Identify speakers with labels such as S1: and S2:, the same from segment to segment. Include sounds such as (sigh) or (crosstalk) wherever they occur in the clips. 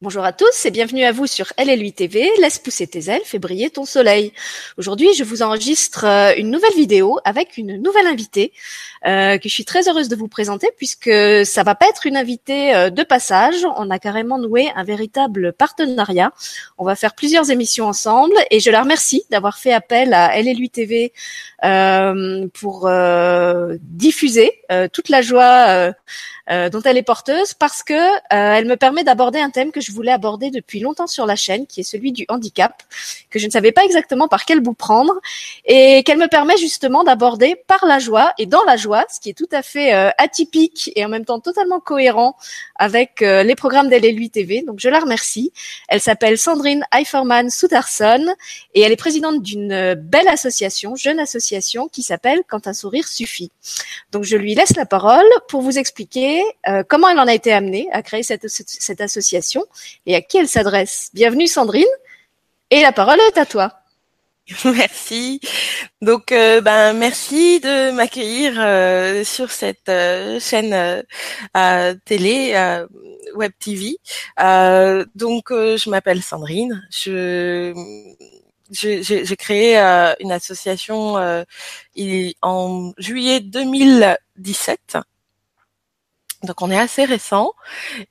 S1: Bonjour à tous et bienvenue à vous sur LLU TV, laisse pousser tes ailes, fais briller ton soleil. Aujourd'hui, je vous enregistre euh, une nouvelle vidéo avec une nouvelle invitée euh, que je suis très heureuse de vous présenter puisque ça va pas être une invitée euh, de passage, on a carrément noué un véritable partenariat. On va faire plusieurs émissions ensemble et je la remercie d'avoir fait appel à LLU TV euh, pour euh, diffuser toute la joie dont elle est porteuse parce que elle me permet d'aborder un thème que je je voulais aborder depuis longtemps sur la chaîne, qui est celui du handicap, que je ne savais pas exactement par quel bout prendre, et qu'elle me permet justement d'aborder par la joie et dans la joie, ce qui est tout à fait euh, atypique et en même temps totalement cohérent avec euh, les programmes d'LLU TV. Donc je la remercie. Elle s'appelle Sandrine Eiferman Soutarson et elle est présidente d'une euh, belle association, jeune association, qui s'appelle Quand un sourire suffit. Donc je lui laisse la parole pour vous expliquer comment elle en a été amenée à créer cette, cette association et à qui elle s'adresse? Bienvenue Sandrine, et la parole est à toi. (laughs)
S2: Merci. Donc, euh, ben, merci de m'accueillir euh, sur cette euh, chaîne télé, web TV. donc, je m'appelle Sandrine. Je j'ai créé une association en juillet 2017 donc on est assez récent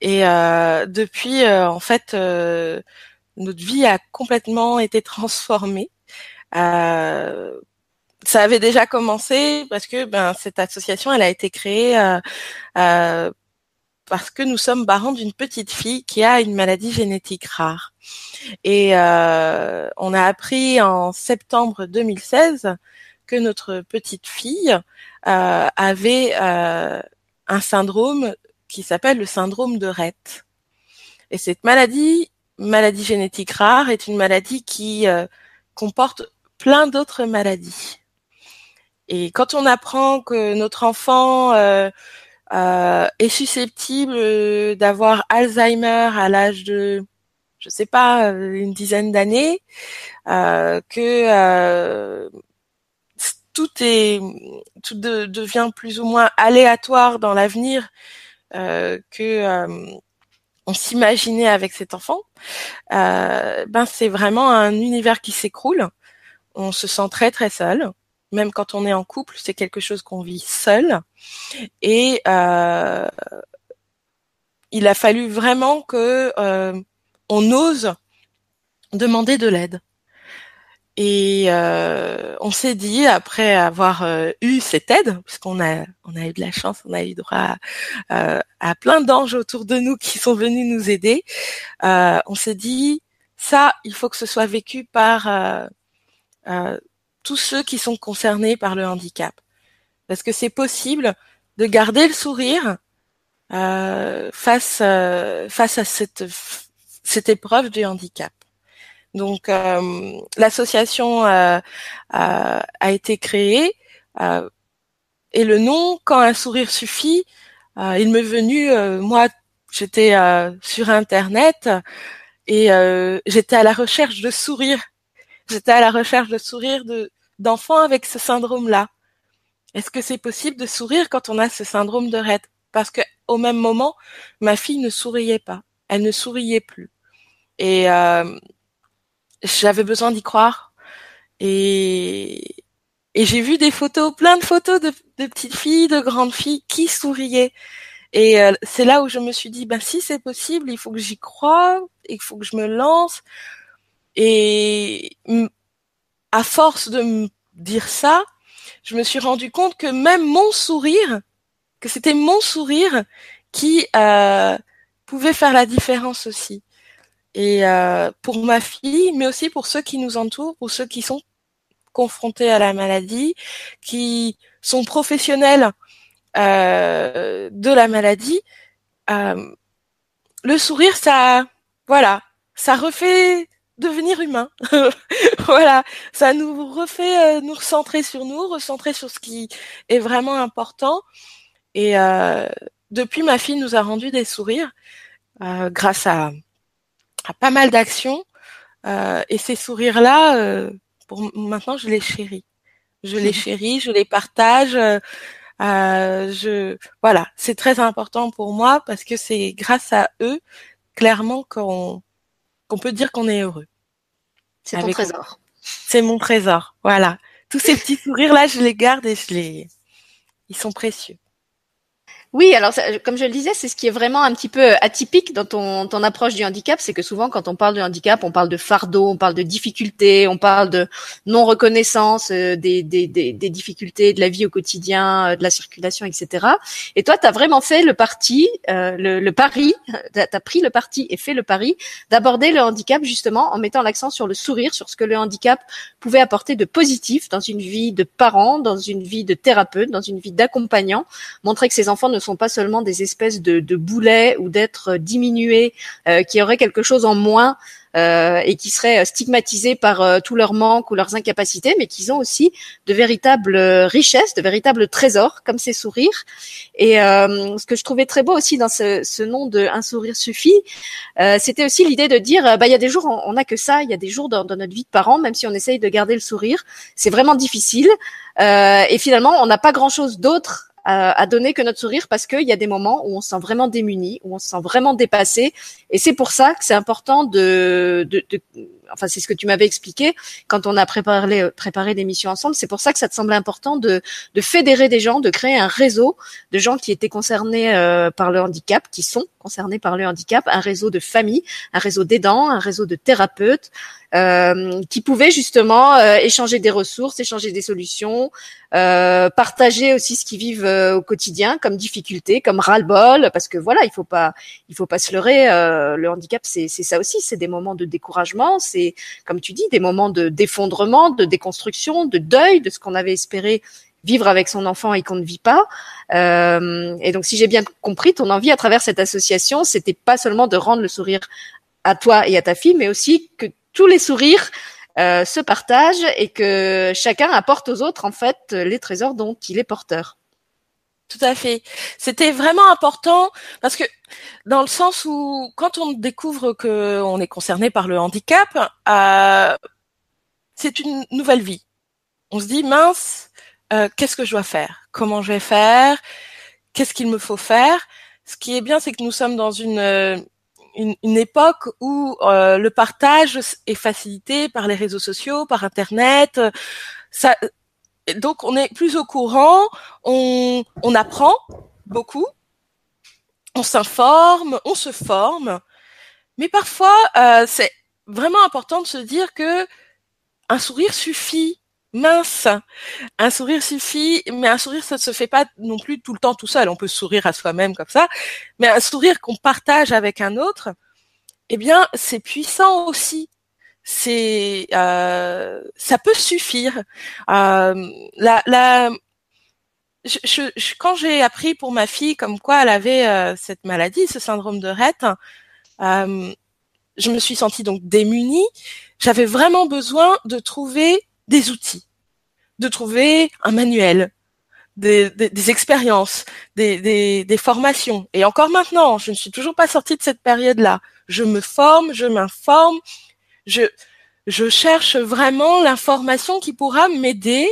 S2: et euh, depuis euh, en fait euh, notre vie a complètement été transformée. ça avait déjà commencé parce que ben cette association elle a été créée parce que nous sommes parents d'une petite fille qui a une maladie génétique rare. Et on a appris en septembre 2016 que notre petite fille avait un syndrome qui s'appelle le syndrome de Rett. Et cette maladie, maladie génétique rare, est une maladie qui euh, comporte plein d'autres maladies. Et quand on apprend que notre enfant euh, euh, est susceptible d'avoir Alzheimer à l'âge de, je sais pas, une dizaine d'années, que tout est tout devient plus ou moins aléatoire dans l'avenir euh, que euh, on s'imaginait avec cet enfant, euh, ben c'est vraiment un univers qui s'écroule. On se sent très très seul, même quand on est en couple, c'est quelque chose qu'on vit seul. Et il a fallu vraiment que on ose demander de l'aide. Et euh, on s'est dit, après avoir euh, eu cette aide, puisqu'on a, on a eu de la chance, on a eu droit à, à plein d'anges autour de nous qui sont venus nous aider, euh, on s'est dit, ça, il faut que ce soit vécu par tous ceux qui sont concernés par le handicap. Parce que c'est possible de garder le sourire face, face à cette, cette épreuve du handicap. Donc euh, l'association euh, a été créée euh, et le nom quand un sourire suffit, il m'est venu moi j'étais sur internet et j'étais à la recherche de sourires. J'étais à la recherche de sourires de d'enfants avec ce syndrome-là. Est-ce que c'est possible de sourire quand on a ce syndrome de Rett? Parce que au même moment, ma fille ne souriait pas, elle ne souriait plus. Et j'avais besoin d'y croire. Et, et j'ai vu des photos, plein de photos de, petites filles, de grandes filles qui souriaient. Et euh, c'est là où je me suis dit, ben si c'est possible, il faut que j'y croie, il faut que je me lance. Et à force de me dire ça, je me suis rendu compte que même mon sourire, que c'était mon sourire qui euh, pouvait faire la différence aussi et euh, pour ma fille, mais aussi pour ceux qui nous entourent, pour ceux qui sont confrontés à la maladie, qui sont professionnels euh, de la maladie. Euh, le sourire, ça, voilà, ça refait devenir humain. (laughs) voilà, ça nous refait nous recentrer sur nous, recentrer sur ce qui est vraiment important. Et depuis, ma fille nous a rendu des sourires grâce à pas mal d'actions. Euh, et ces sourires-là, euh, pour maintenant, je les chéris. Je les chéris, je les partage. Euh, je voilà, c'est très important pour moi parce que c'est grâce à eux clairement qu'on qu'on peut dire qu'on est heureux.
S1: C'est ton trésor.
S2: C'est mon trésor, voilà. Tous ces petits sourires là, je les garde et je les, ils sont précieux.
S1: Oui, alors comme je le disais, c'est ce qui est vraiment un petit peu atypique dans ton, ton approche du handicap, c'est que souvent quand on parle de handicap, on parle de fardeau, on parle de difficultés, on parle de non reconnaissance euh, des, des, des, des, difficultés de la vie au quotidien, euh, de la circulation, etc. Et toi, tu as vraiment fait le parti, euh, le, le, pari, (laughs) tu as pris le parti et fait le pari d'aborder le handicap justement en mettant l'accent sur le sourire, sur ce que le handicap pouvait apporter de positif dans une vie de parent, dans une vie de thérapeute, dans une vie d'accompagnant, montrer que ces enfants ne sont pas seulement des espèces de, boulets ou d'être diminués, euh, qui auraient quelque chose en moins euh, et qui seraient stigmatisés par euh, tous leurs manques ou leurs incapacités, mais qu'ils ont aussi de véritables richesses, de véritables trésors, comme ces sourires. Et ce que je trouvais très beau aussi dans ce, nom de Un sourire suffit, c'était aussi l'idée de dire, bah il y a des jours on n'a que ça, il y a des jours dans, dans, notre vie de parents, même si on essaye de garder le sourire, c'est vraiment difficile. et finalement, on n'a pas grand-chose d'autre à, donner que notre sourire parce qu'il y a des moments où on se sent vraiment démuni, où on se sent vraiment dépassé. Et c'est pour ça que c'est important de, de, de enfin c'est ce que tu m'avais expliqué quand on a préparé préparé l'émission ensemble. C'est pour ça que ça te semblait important de, de fédérer des gens, de créer un réseau de gens qui étaient concernés euh, par le handicap, qui sont concernés par le handicap, un réseau de familles, un réseau d'aidants, un réseau de thérapeutes, euh, qui pouvaient justement euh, échanger des ressources, échanger des solutions, euh, partager aussi ce qu'ils vivent euh, au quotidien comme difficulté, comme ras-le-bol, parce que voilà, il faut pas, il faut pas se leurrer. le handicap, c'est ça aussi, c'est des moments de découragement, c'est comme tu dis, des moments de d'effondrement, de déconstruction, de deuil de ce qu'on avait espéré vivre avec son enfant et qu'on ne vit pas. Euh, et donc, si j'ai bien compris, ton envie à travers cette association, c'était pas seulement de rendre le sourire à toi et à ta fille, mais aussi que tous les sourires euh, se partagent et que chacun apporte aux autres en fait les trésors dont il est porteur.
S2: Tout à fait. C'était vraiment important parce que dans le sens où quand on découvre que on est concerné par le handicap, euh, c'est une nouvelle vie. On se dit mince, euh, qu'est-ce que je dois faire? Comment je vais faire? Qu'est-ce qu'il me faut faire? Ce qui est bien, c'est que nous sommes dans une une, une époque où euh, le partage est facilité par les réseaux sociaux, par Internet. Ça, donc on est plus au courant, on, on apprend beaucoup, on s'informe, on se forme, mais parfois euh, c'est vraiment important de se dire que un sourire suffit. Mince, un sourire suffit, mais un sourire ça ne se fait pas non plus tout le temps tout seul. On peut sourire à soi-même comme ça, mais un sourire qu'on partage avec un autre, eh bien c'est puissant aussi. C'est euh, ça peut suffire. Euh, la, la, je, je, quand j'ai appris pour ma fille comme quoi elle avait euh, cette maladie, ce syndrome de Rett, euh, je me suis sentie donc démunie. J'avais vraiment besoin de trouver des outils, de trouver un manuel, des, des, expériences, des, des, des, formations. Et encore maintenant, je ne suis toujours pas sortie de cette période-là. Je me forme, je m'informe, je, je cherche vraiment l'information qui pourra m'aider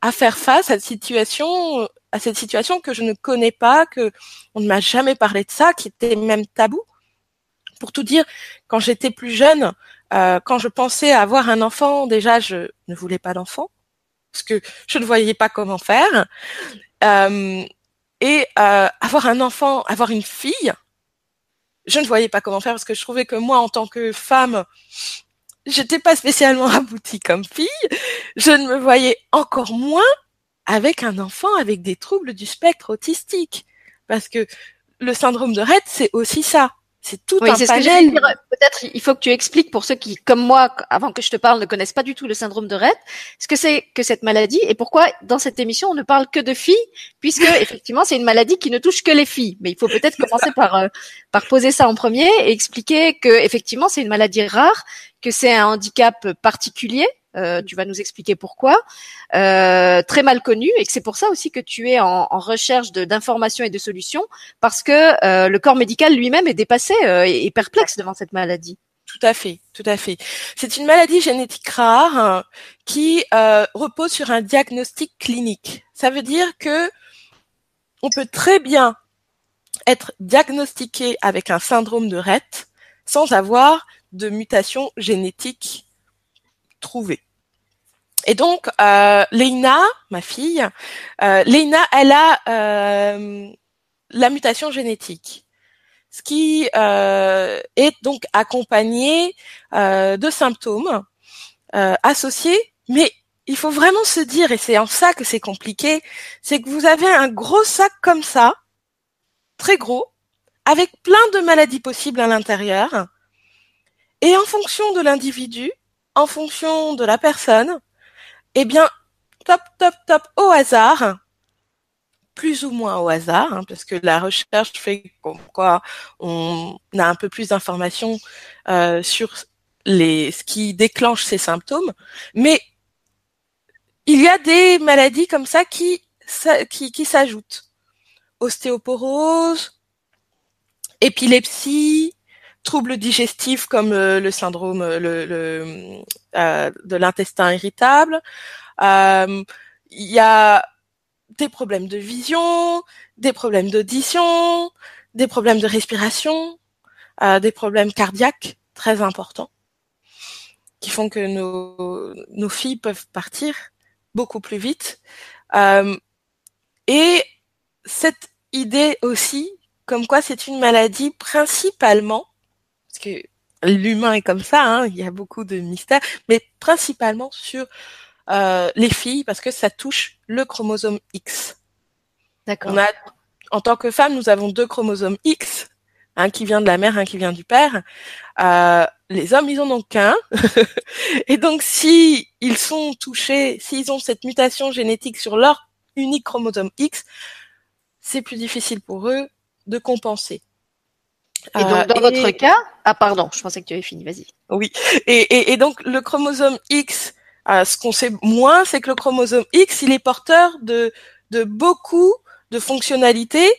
S2: à faire face à cette situation, à cette situation que je ne connais pas, que on ne m'a jamais parlé de ça, qui était même tabou. Pour tout dire, quand j'étais plus jeune, euh, quand je pensais avoir un enfant, déjà, je ne voulais pas d'enfant parce que je ne voyais pas comment faire. Euh, et euh, avoir un enfant, avoir une fille, je ne voyais pas comment faire parce que je trouvais que moi, en tant que femme, j'étais pas spécialement (laughs) aboutie comme fille. Je ne me voyais encore moins avec un enfant avec des troubles du spectre autistique, parce que le syndrome de Rett, c'est aussi ça. C'est tout oui, un c'est
S1: panel. Peut-être il faut que tu expliques pour ceux qui, comme moi, avant que je te parle, ne connaissent pas du tout le syndrome de Rett, ce que c'est que cette maladie et pourquoi dans cette émission on ne parle que de filles, puisque (laughs) effectivement c'est une maladie qui ne touche que les filles. Mais il faut peut-être commencer par euh, par poser ça en premier et expliquer que effectivement c'est une maladie rare, que c'est un handicap particulier euh, tu vas nous expliquer pourquoi, euh, très mal connu, et que c'est pour ça aussi que tu es en, recherche d'informations et de solutions, parce que euh, le corps médical lui-même est dépassé et, perplexe devant cette maladie.
S2: Tout à fait, tout à fait. C'est une maladie génétique rare hein, qui repose sur un diagnostic clinique. Ça veut dire que on peut très bien être diagnostiqué avec un syndrome de Rett sans avoir de mutation génétique trouvée. Et donc, euh, ma fille, euh, elle a euh, la mutation génétique, ce qui euh, est donc accompagné euh, de symptômes euh, associés, mais il faut vraiment se dire, et c'est en ça que c'est compliqué, c'est que vous avez un gros sac comme ça, très gros, avec plein de maladies possibles à l'intérieur, et en fonction de l'individu, en fonction de la personne, eh bien, top, top, top, au hasard, plus ou moins au hasard, hein, parce que la recherche fait quoi on a un peu plus d'informations euh, sur les, ce qui déclenche ces symptômes, mais il y a des maladies comme ça qui, qui, qui s'ajoutent. Ostéoporose, épilepsie, troubles digestifs comme le, le syndrome le, le euh, de l'intestin irritable. Euh, il y a des problèmes de vision, des problèmes d'audition, des problèmes de respiration, euh, des problèmes cardiaques très importants qui font que nos, nos filles peuvent partir beaucoup plus vite. Euh, et cette idée aussi, comme quoi c'est une maladie principalement, parce que l'humain est comme ça, hein, il y a beaucoup de mystères, mais principalement sur euh, les filles parce que ça touche le chromosome X.
S1: D'accord.
S2: On a, en tant que femme, nous avons deux chromosomes X, un qui vient de la mère, un qui vient du père. Euh, les hommes, ils en ont qu'un. (laughs) et donc, si ils sont touchés, s'ils ont cette mutation génétique sur leur unique chromosome X, c'est plus difficile pour eux de compenser.
S1: Et donc,
S2: Euh,
S1: dans votre cas, ah pardon, je pensais que tu avais fini, vas-y.
S2: Oui. Et, et, et donc le chromosome X, euh, ce qu'on sait moins, c'est que le chromosome X, il est porteur de, de beaucoup de fonctionnalités,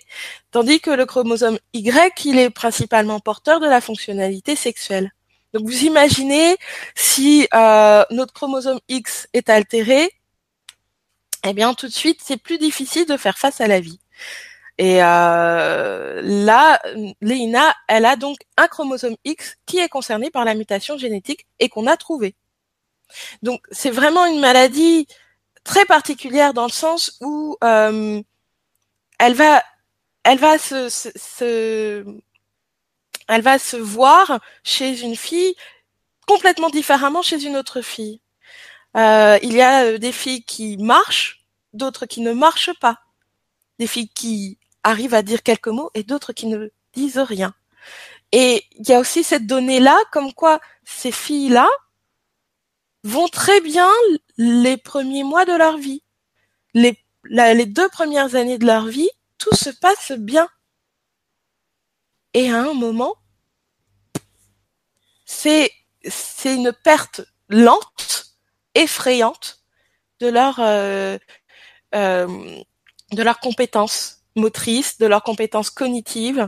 S2: tandis que le chromosome Y, il est principalement porteur de la fonctionnalité sexuelle. Donc vous imaginez si euh, notre chromosome X est altéré, eh bien tout de suite c'est plus difficile de faire face à la vie. Et euh, là, Léina, elle a donc un chromosome X qui est concerné par la mutation génétique et qu'on a trouvé. Donc c'est vraiment une maladie très particulière dans le sens où euh, elle va, elle va se, se, elle va se voir chez une fille complètement différemment chez une autre fille. Euh, il y a des filles qui marchent, d'autres qui ne marchent pas, des filles qui arrivent à dire quelques mots et d'autres qui ne disent rien. Et il y a aussi cette donnée-là, comme quoi ces filles-là vont très bien les premiers mois de leur vie. Les, les deux premières années de leur vie, tout se passe bien. Et à un moment, c'est, c'est une perte lente, effrayante de leur, euh, euh, de leurs compétences motrices, de leurs compétences cognitives.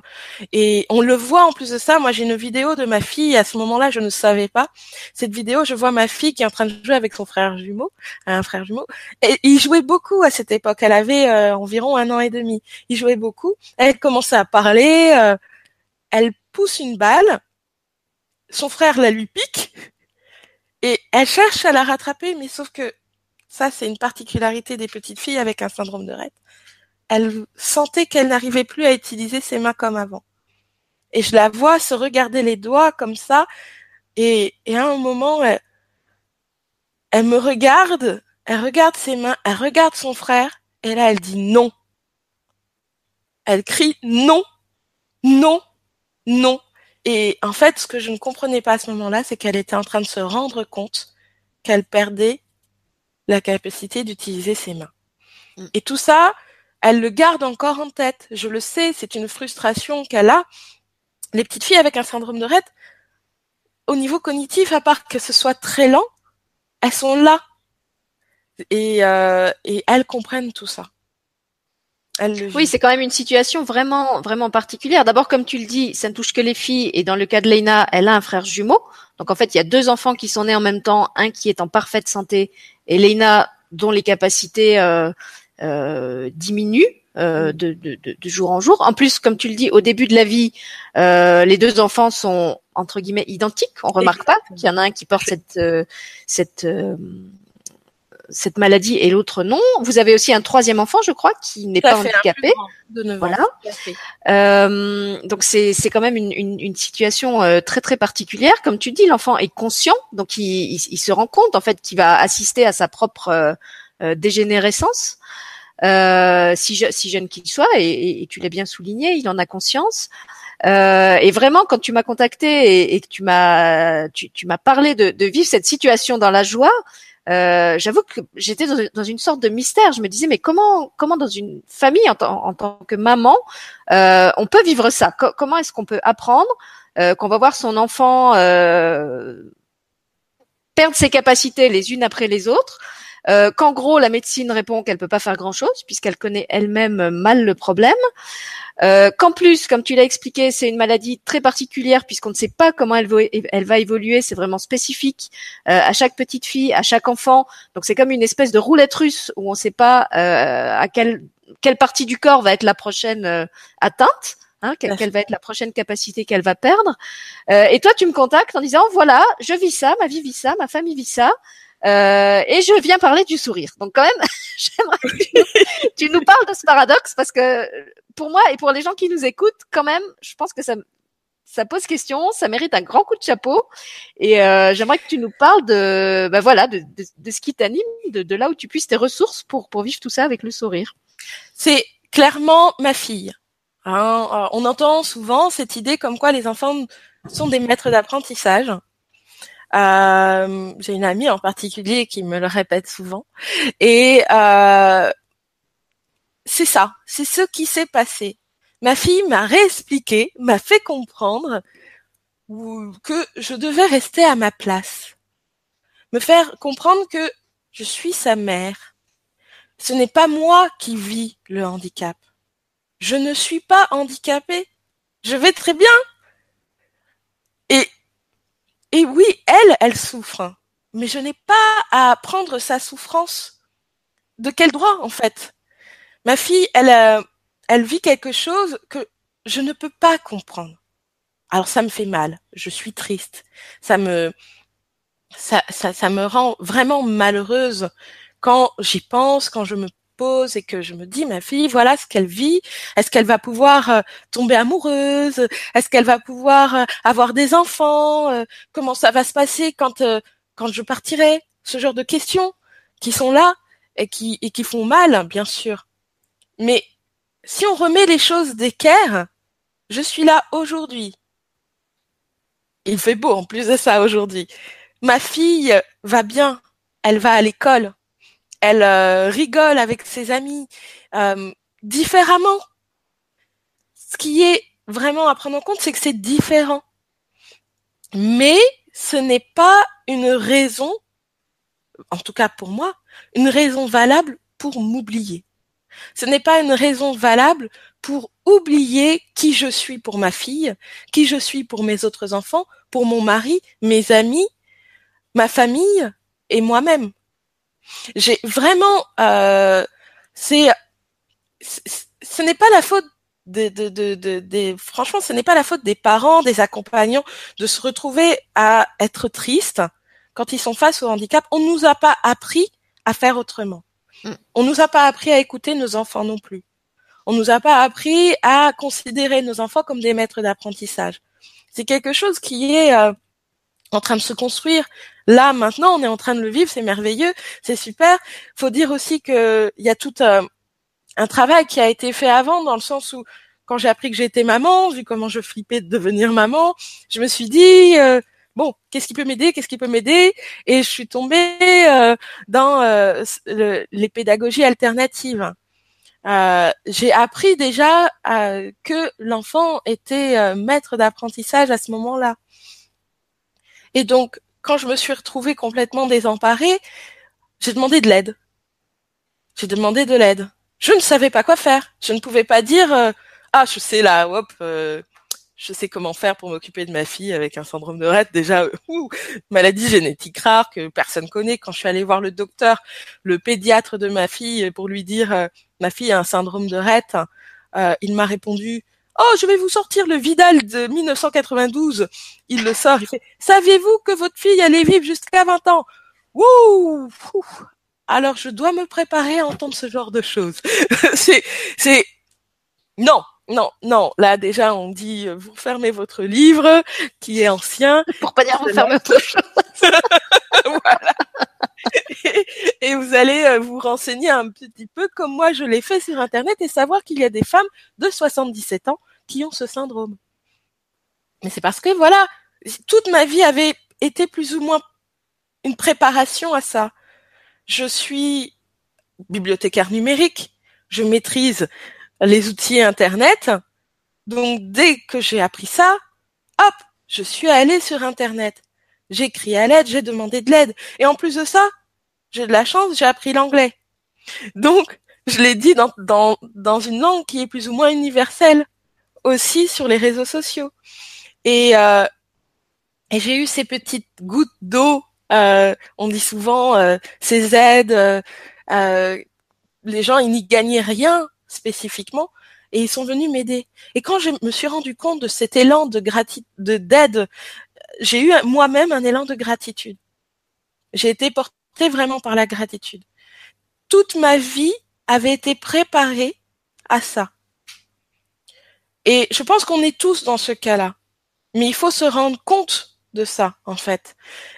S2: Et on le voit en plus de ça. Moi, j'ai une vidéo de ma fille. À ce moment-là, je ne savais pas. Cette vidéo, je vois ma fille qui est en train de jouer avec son frère jumeau, un frère jumeau. Et il jouait beaucoup à cette époque. Elle avait euh, environ un an et demi. Il jouait beaucoup. Elle commençait à parler. Euh, elle pousse une balle. Son frère la lui pique. Et elle cherche à la rattraper, mais sauf que ça, c'est une particularité des petites filles avec un syndrome de Rett elle sentait qu'elle n'arrivait plus à utiliser ses mains comme avant. Et je la vois se regarder les doigts comme ça, et, et à un moment, elle, elle me regarde, elle regarde ses mains, elle regarde son frère, et là, elle dit non. Elle crie non, non, non. Et en fait, ce que je ne comprenais pas à ce moment-là, c'est qu'elle était en train de se rendre compte qu'elle perdait la capacité d'utiliser ses mains. Et tout ça, elle le garde encore en tête. Je le sais, c'est une frustration qu'elle a. Les petites filles avec un syndrome de Rett, au niveau cognitif, à part que ce soit très lent, elles sont là. Et, euh, et elles comprennent tout ça.
S1: Oui, c'est quand même une situation vraiment, vraiment particulière. D'abord, comme tu le dis, ça ne touche que les filles. Et dans le cas de Leina, elle a un frère jumeau. Donc, en fait, il y a deux enfants qui sont nés en même temps. Un qui est en parfaite santé et Leina, dont les capacités euh, diminue euh, de, de, de, jour en jour. En plus, comme tu le dis, au début de la vie, euh, les deux enfants sont entre guillemets identiques. On remarque pas qu'il y en a un qui porte cette cette cette maladie et l'autre non. Vous avez aussi un troisième enfant, je crois, qui n'est pas handicapé. voilà. Euh, donc c'est c'est quand même une, une, une situation euh, très très particulière. Comme tu dis, l'enfant est conscient, donc il, il, se rend compte en fait qu'il va assister à sa propre euh, euh dégénérescence. Euh, si, je, si jeune qu'il soit, et, et, tu l'as bien souligné, il en a conscience. Euh, et vraiment, quand tu m'as contacté et, que tu m'as tu, tu m'as parlé de, de, vivre cette situation dans la joie, euh, j'avoue que j'étais dans, une sorte de mystère. Je me disais, mais comment, comment dans une famille, en, en tant que maman, euh, on peut vivre ça? Comment est-ce qu'on peut apprendre euh, qu'on va voir son enfant perdre ses capacités les unes après les autres euh, qu'en gros la médecine répond qu'elle peut pas faire grand chose puisqu'elle connaît elle-même mal le problème, euh, qu'en plus, comme tu l'as expliqué, c'est une maladie très particulière puisqu'on ne sait pas comment elle va, elle va évoluer, c'est vraiment spécifique euh, à chaque petite fille, à chaque enfant. Donc c'est comme une espèce de roulette russe où on ne sait pas euh, à quelle quelle partie du corps va être la prochaine euh, atteinte. Hein, quelle, quelle, va être la prochaine capacité qu'elle va perdre. Euh, et toi, tu me contactes en disant, voilà, je vis ça, ma vie vit ça, ma famille vit ça. Euh, et je viens parler du sourire. Donc quand même, (laughs) j'aimerais que tu, nous parles de ce paradoxe parce que pour moi et pour les gens qui nous écoutent, quand même, je pense que ça, ça pose question, ça mérite un grand coup de chapeau. Et euh, j'aimerais que tu nous parles de, ben voilà, de, de, de ce qui t'anime, de, de, là où tu puisses tes ressources pour pour vivre tout ça avec le sourire.
S2: C'est clairement ma fille. Hein. Euh, on entend souvent cette idée comme quoi les enfants sont des maîtres d'apprentissage. Euh, j'ai une amie en particulier qui me le répète souvent. Et euh, c'est ça, c'est ce qui s'est passé. Ma fille m'a réexpliqué, m'a fait comprendre que je devais rester à ma place. Me faire comprendre que je suis sa mère. Ce n'est pas moi qui vis le handicap. Je ne suis pas handicapée. Je vais très bien. Et et oui, elle, elle souffre. Mais je n'ai pas à prendre sa souffrance. De quel droit, en fait? Ma fille, elle, euh, elle vit quelque chose que je ne peux pas comprendre. Alors ça me fait mal. Je suis triste. Ça me, ça, ça, ça me rend vraiment malheureuse quand j'y pense, quand je me et que je me dis ma fille voilà ce qu'elle vit. Est-ce qu'elle va pouvoir euh, tomber amoureuse? Est-ce qu'elle va pouvoir euh, avoir des enfants? Euh, comment ça va se passer quand quand je partirai? Ce genre de questions qui sont là et qui et qui font mal bien sûr. Mais si on remet les choses d'équerre je suis là aujourd'hui. Il fait beau en plus de ça aujourd'hui. Ma fille va bien. Elle va à l'école elle euh, rigole avec ses amis euh, différemment. Ce qui est vraiment à prendre en compte, c'est que c'est différent. Mais ce n'est pas une raison, en tout cas pour moi, une raison valable pour m'oublier. Ce n'est pas une raison valable pour oublier qui je suis pour ma fille, qui je suis pour mes autres enfants, pour mon mari, mes amis, ma famille et moi-même. J'ai vraiment, euh, c'est, ce n'est pas la faute de, de, de, de, franchement, ce n'est pas la faute des parents, des accompagnants, de se retrouver à être tristes quand ils sont face au handicap. On nous a pas appris à faire autrement. Mm. On nous a pas appris à écouter nos enfants non plus. On nous a pas appris à considérer nos enfants comme des maîtres d'apprentissage. C'est quelque chose qui est euh, en train de se construire. Là, maintenant, on est en train de le vivre, c'est merveilleux, c'est super. Faut dire aussi que il y a tout euh, un travail qui a été fait avant, dans le sens où quand j'ai appris que j'étais maman, vu comment je flippais de devenir maman, je me suis dit euh, bon, qu'est-ce qui peut m'aider, qu'est-ce qui peut m'aider, et je suis tombée euh, dans les pédagogies alternatives. j'ai appris déjà que l'enfant était maître d'apprentissage à ce moment-là. Et donc, quand je me suis retrouvée complètement désemparée, j'ai demandé de l'aide. J'ai demandé de l'aide. Je ne savais pas quoi faire. Je ne pouvais pas dire euh, ah je sais là, hop, euh, je sais comment faire pour m'occuper de ma fille avec un syndrome de Rett. Déjà, ouh, maladie génétique rare que personne connaît. Quand je suis allée voir le docteur, le pédiatre de ma fille pour lui dire euh, ma fille a un syndrome de Rett, il m'a répondu Oh, je vais vous sortir le Vidal de 1992. Il le sort, il fait Saviez-vous que votre fille allait vivre jusqu'à 20 ans? Wouh Alors je dois me préparer à entendre ce genre de choses. (laughs) c'est c'est non, non, non. Là déjà on dit euh, vous fermez votre livre qui est ancien.
S1: Pour pas dire vous fermez autre chose. (laughs)
S2: voilà. Et, vous allez euh, vous renseigner un petit peu comme moi je l'ai fait sur internet et savoir qu'il y a des femmes de 77 ans qui ont ce syndrome. Mais c'est parce que voilà, toute ma vie avait été plus ou moins une préparation à ça. Je suis bibliothécaire numérique, je maîtrise les outils Internet, donc dès que j'ai appris ça, hop, je suis allée sur Internet. J'ai écrit à l'aide, j'ai demandé de l'aide. Et en plus de ça, j'ai de la chance, j'ai appris l'anglais. Donc, je l'ai dit dans, dans, dans une langue qui est plus ou moins universelle, aussi sur les réseaux sociaux. Et, euh, et j'ai eu ces petites gouttes d'eau euh, on dit souvent euh, ces aides, euh, euh, les gens ils n'y gagnaient rien spécifiquement et ils sont venus m'aider. Et quand je me suis rendu compte de cet élan de gratitude, d'aide, j'ai eu moi-même un élan de gratitude. J'ai été portée vraiment par la gratitude. Toute ma vie avait été préparée à ça. Et je pense qu'on est tous dans ce cas-là. Mais il faut se rendre compte de ça, en fait.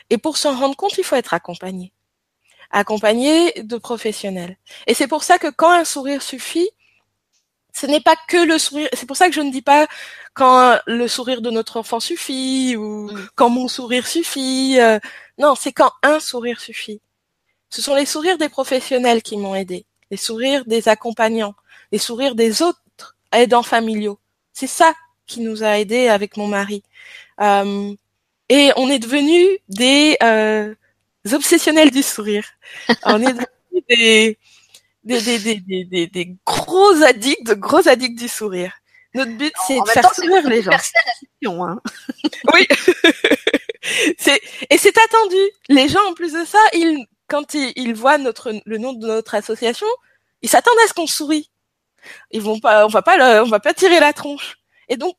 S2: Et pour s'en rendre compte, il faut être accompagné. Accompagné de professionnels. Et c'est pour ça que quand un sourire suffit, ce n'est pas que le sourire. C'est pour ça que je ne dis pas quand le sourire de notre enfant suffit ou mm. quand mon sourire suffit. Euh, non, c'est quand un sourire suffit. Ce sont les sourires des professionnels qui m'ont aidé, les sourires des accompagnants, les sourires des autres aidants familiaux. C'est ça qui nous a aidés avec mon mari. Euh, et on est devenus des euh, obsessionnels du sourire. (laughs) on est devenus des des, des, des, des, des, gros addicts, de gros addicts du sourire. Notre but, c'est de faire sourire les gens. Hein. (laughs) oui. (laughs) c'est et c'est attendu. Les gens, en plus de ça, ils quand ils, ils voient notre le nom de notre association, ils s'attendent à ce qu'on sourit. Ils vont pas, on va pas, on va pas tirer la tronche. Et donc,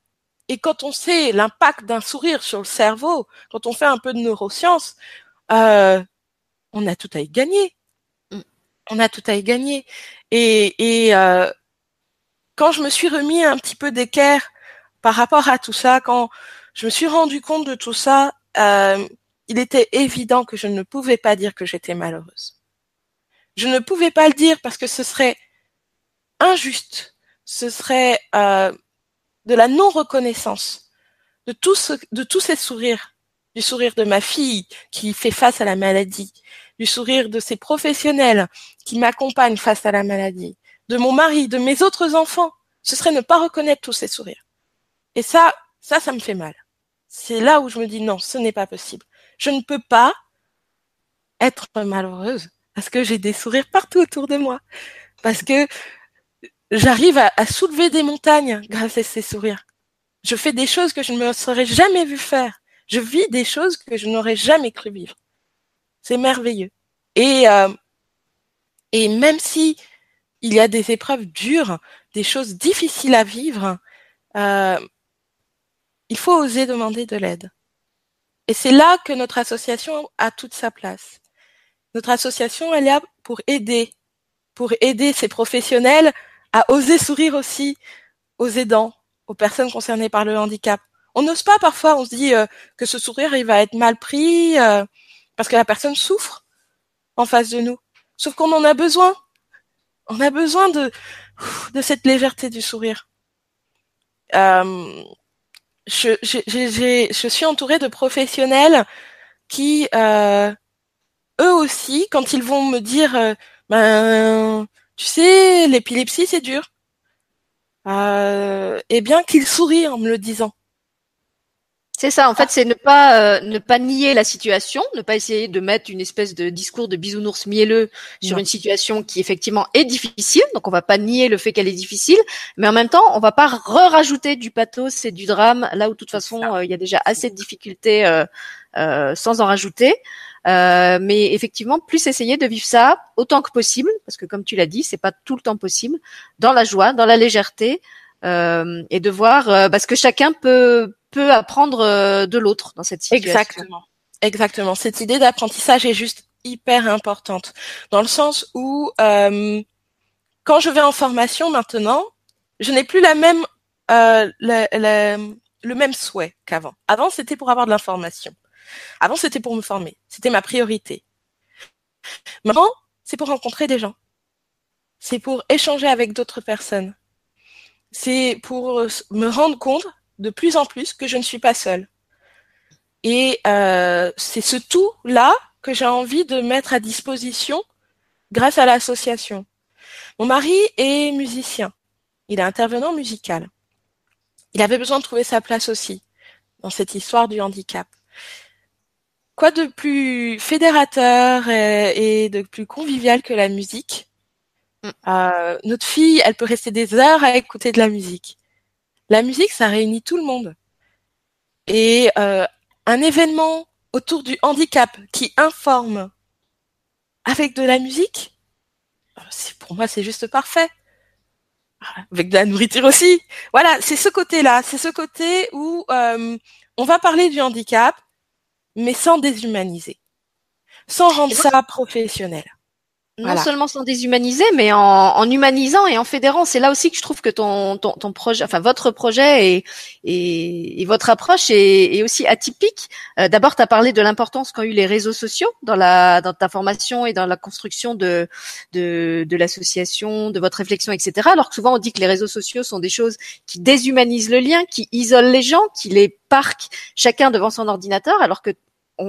S2: et quand on sait l'impact d'un sourire sur le cerveau, quand on fait un peu de neurosciences, euh, on a tout à y gagner. Mm. On a tout à y gagner. Et, et euh, quand je me suis remis un petit peu d'équerre par rapport à tout ça, quand je me suis rendu compte de tout ça, euh, il était évident que je ne pouvais pas dire que j'étais malheureuse. Je ne pouvais pas le dire parce que ce serait injuste, ce serait euh, de la non-reconnaissance, de, de tous ces sourires, du sourire de ma fille qui fait face à la maladie, du sourire de ces professionnels qui m'accompagnent face à la maladie, de mon mari, de mes autres enfants. Ce serait ne pas reconnaître tous ces sourires. Et ça, ça, ça me fait mal. C'est là où je me dis non, ce n'est pas possible. Je ne peux pas être malheureuse parce que j'ai des sourires partout autour de moi. Parce que j'arrive à, soulever des montagnes grâce à ces sourires. Je fais des choses que je ne me serais jamais vu faire. Je vis des choses que je n'aurais jamais cru vivre. C'est merveilleux. Et euh, et même si il y a des épreuves dures, des choses difficiles à vivre, euh, il faut oser demander de l'aide. Et c'est là que notre association a toute sa place. Notre association, elle est là pour aider, pour aider ces professionnels à oser sourire aussi aux aidants, aux personnes concernées par le handicap. On n'ose pas parfois, on se dit euh, que ce sourire il va être mal pris euh, parce que la personne souffre en face de nous. Sauf qu'on en a besoin. On a besoin de de cette légèreté du sourire. Euh, je, je, suis entourée de professionnels qui, eux aussi, quand ils vont me dire, ben tu sais, l'épilepsie, c'est dur. Euh, et bien qu'il sourit en me le disant.
S1: C'est ça, en fait, c'est ne pas euh, ne pas nier la situation, ne pas essayer de mettre une espèce de discours de bisounours mielleux sur une situation qui effectivement est difficile. Donc on va pas nier le fait qu'elle est difficile, mais en même temps, on va pas re-rajouter du pathos et du drame là où de toute façon euh, il y a déjà assez de difficultés euh, sans en rajouter. Euh, mais effectivement, plus essayer de vivre ça autant que possible, parce que comme tu l'as dit, c'est pas tout le temps possible, dans la joie, dans la légèreté, euh, et de voir euh, parce que chacun peut peut apprendre euh, de l'autre dans cette situation.
S2: Exactement. Exactement. Cette idée d'apprentissage est juste hyper importante dans le sens où euh, quand je vais en formation maintenant, je n'ai plus la même la, la, le même souhait qu'avant. Avant, c'était pour avoir de l'information. Avant, c'était pour me former. C'était ma priorité. Maintenant, c'est pour rencontrer des gens. C'est pour échanger avec d'autres personnes. C'est pour me rendre compte de plus en plus que je ne suis pas seule. Et euh, c'est ce tout-là que j'ai envie de mettre à disposition grâce à l'association. Mon mari est musicien. Il est intervenant musical. Il avait besoin de trouver sa place aussi dans cette histoire du handicap. Quoi de plus fédérateur et, de plus convivial que la musique? Mm. euh, Notre fille, elle peut rester des heures à écouter de la musique. La musique, ça réunit tout le monde. Et euh, un événement autour du handicap qui informe avec de la musique, euh, pour moi, c'est juste parfait avec de la nourriture aussi. Voilà, c'est ce côté-là, c'est ce côté où euh, on va parler du handicap, mais sans déshumaniser, sans rendre ça professionnel
S1: non seulement sans déshumaniser, mais en, en, humanisant et en fédérant. C'est là aussi que je trouve que ton, ton, ton projet, enfin votre projet et, et, et votre approche est, est aussi atypique. Euh, D'abord, tu as parlé de l'importance qu'ont eu les réseaux sociaux dans, la, dans ta formation et dans la construction de, de, de l'association, de votre réflexion, etc. Alors que souvent on dit que les réseaux sociaux sont des choses qui déshumanisent le lien, qui isolent les gens, qui les parquent chacun devant son ordinateur, alors que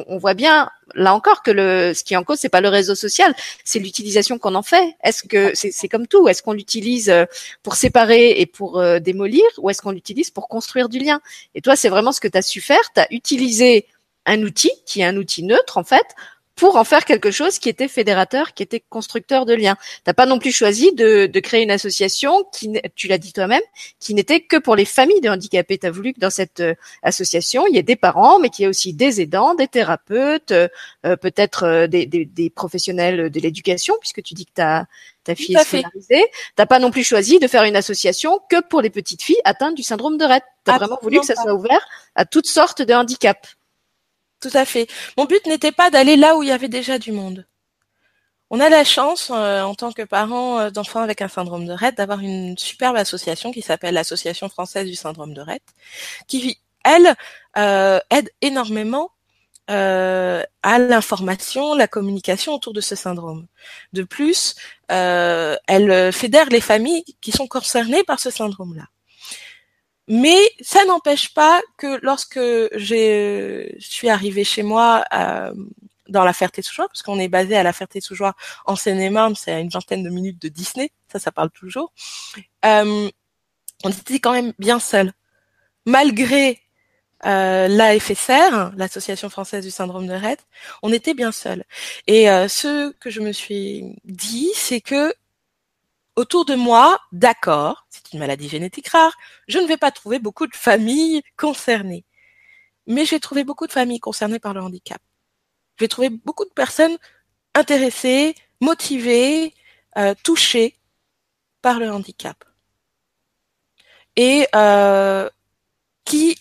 S1: on, voit bien là encore que le ce qui est en cause c'est pas le réseau social, c'est l'utilisation qu'on en fait. Est-ce que c'est comme tout? Est-ce qu'on l'utilise euh, pour séparer et pour euh, démolir, ou est-ce qu'on l'utilise pour construire du lien? Et toi, c'est vraiment ce que tu as su faire. Tu as utilisé un outil qui est un outil neutre en fait pour en faire quelque chose qui était fédérateur, qui était constructeur de liens. T'as pas non plus choisi de, de créer une association qui, tu l'as dit toi-même, qui n'était que pour les familles de handicapés. Tu as voulu que dans cette euh, association, il y ait des parents, mais qu'il y ait aussi des aidants, des thérapeutes, euh, euh, peut-être des, des, des, professionnels de l'éducation, puisque tu dis que ta ta fille est scolarisée. T'as pas non plus choisi de faire une association que pour les petites filles atteintes du syndrome de Rett. T'as vraiment voulu que ça soit ouvert à toutes sortes de handicaps.
S2: Tout à fait. Mon but n'était pas d'aller là où il y avait déjà du monde. On a la chance, euh, en tant que parents euh, d'enfants avec un syndrome de Rett, d'avoir une superbe association qui s'appelle l'Association française du syndrome de Rett, qui, elle, euh, aide énormément à l'information, la communication autour de ce syndrome. De plus, elle fédère les familles qui sont concernées par ce syndrome-là. Mais ça n'empêche pas que lorsque je suis arrivée chez moi euh, dans la Ferté-Soujois, parce qu'on est basé à la Ferté-Soujois en Seine-et-Marne, c'est à une vingtaine de minutes de Disney, ça, ça parle toujours. Euh, on était quand même bien seuls, malgré euh, l'AFSR, l'Association française du syndrome de Rett, on était bien seuls. Et euh, ce que je me suis dit, c'est que autour de moi, d'accord, c'est une maladie génétique rare, je ne vais pas trouver beaucoup de familles concernées. Mais j'ai trouvé beaucoup de familles concernées par le handicap. J'ai trouvé beaucoup de personnes intéressées, motivées, euh, touchées par le handicap. Et euh, qui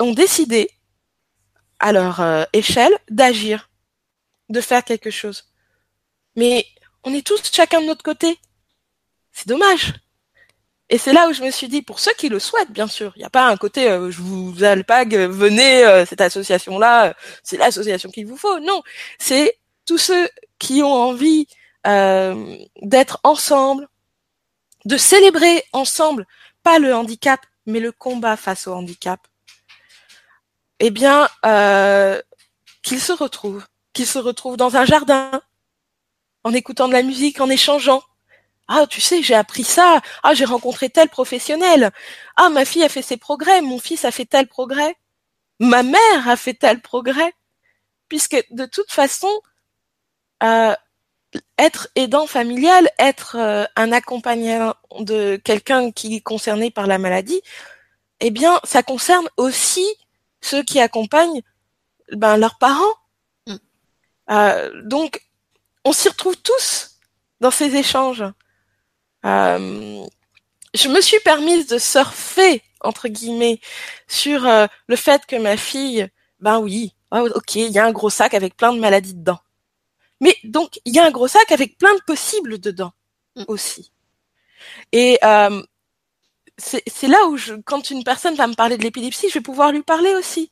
S2: ont décidé, à leur euh, échelle, d'agir, de faire quelque chose. Mais on est tous chacun de notre côté. C'est dommage. Et c'est là où je me suis dit, pour ceux qui le souhaitent, bien sûr, il n'y a pas un côté, euh, je vous alpague, venez, euh, cette association-là, c'est l'association qu'il vous faut. Non, c'est tous ceux qui ont envie euh, d'être ensemble, de célébrer ensemble, pas le handicap, mais le combat face au handicap. Eh bien, qu'ils se retrouvent, qu'ils se retrouvent dans un jardin, en écoutant de la musique, en échangeant, ah, tu sais, j'ai appris ça. Ah, j'ai rencontré tel professionnel. Ah, ma fille a fait ses progrès. Mon fils a fait tel progrès. Ma mère a fait tel progrès. Puisque de toute façon, euh, être aidant familial, être euh, un accompagnant de quelqu'un qui est concerné par la maladie, eh bien, ça concerne aussi ceux qui accompagnent ben, leurs parents. Mm. Euh, donc, on s'y retrouve tous dans ces échanges. Euh, je me suis permise de surfer entre guillemets sur euh, le fait que ma fille, ben oui, oh, ok, il y a un gros sac avec plein de maladies dedans. Mais donc il y a un gros sac avec plein de possibles dedans mm. aussi. Et euh, c'est là où je, quand une personne va me parler de l'épilepsie, je vais pouvoir lui parler aussi.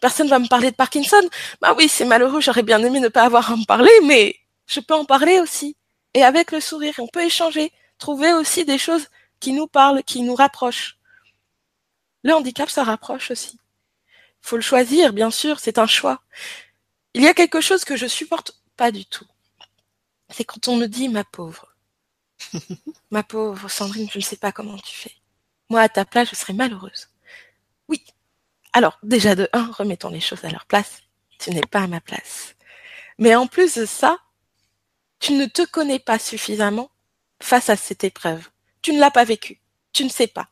S2: Personne va me parler de Parkinson. Bah oui, c'est malheureux, j'aurais bien aimé ne pas avoir à en parler, mais je peux en parler aussi. Et avec le sourire, on peut échanger, trouver aussi des choses qui nous parlent, qui nous rapprochent. Le handicap, ça rapproche aussi. Il faut le choisir, bien sûr, c'est un choix. Il y a quelque chose que je supporte pas du tout. C'est quand on me dit ma pauvre. (laughs) ma pauvre Sandrine, je ne sais pas comment tu fais. Moi, à ta place, je serais malheureuse. Oui. Alors, déjà de un, remettons les choses à leur place. Tu n'es pas à ma place. Mais en plus de ça, tu ne te connais pas suffisamment face à cette épreuve. Tu ne l'as pas vécue. Tu ne sais pas.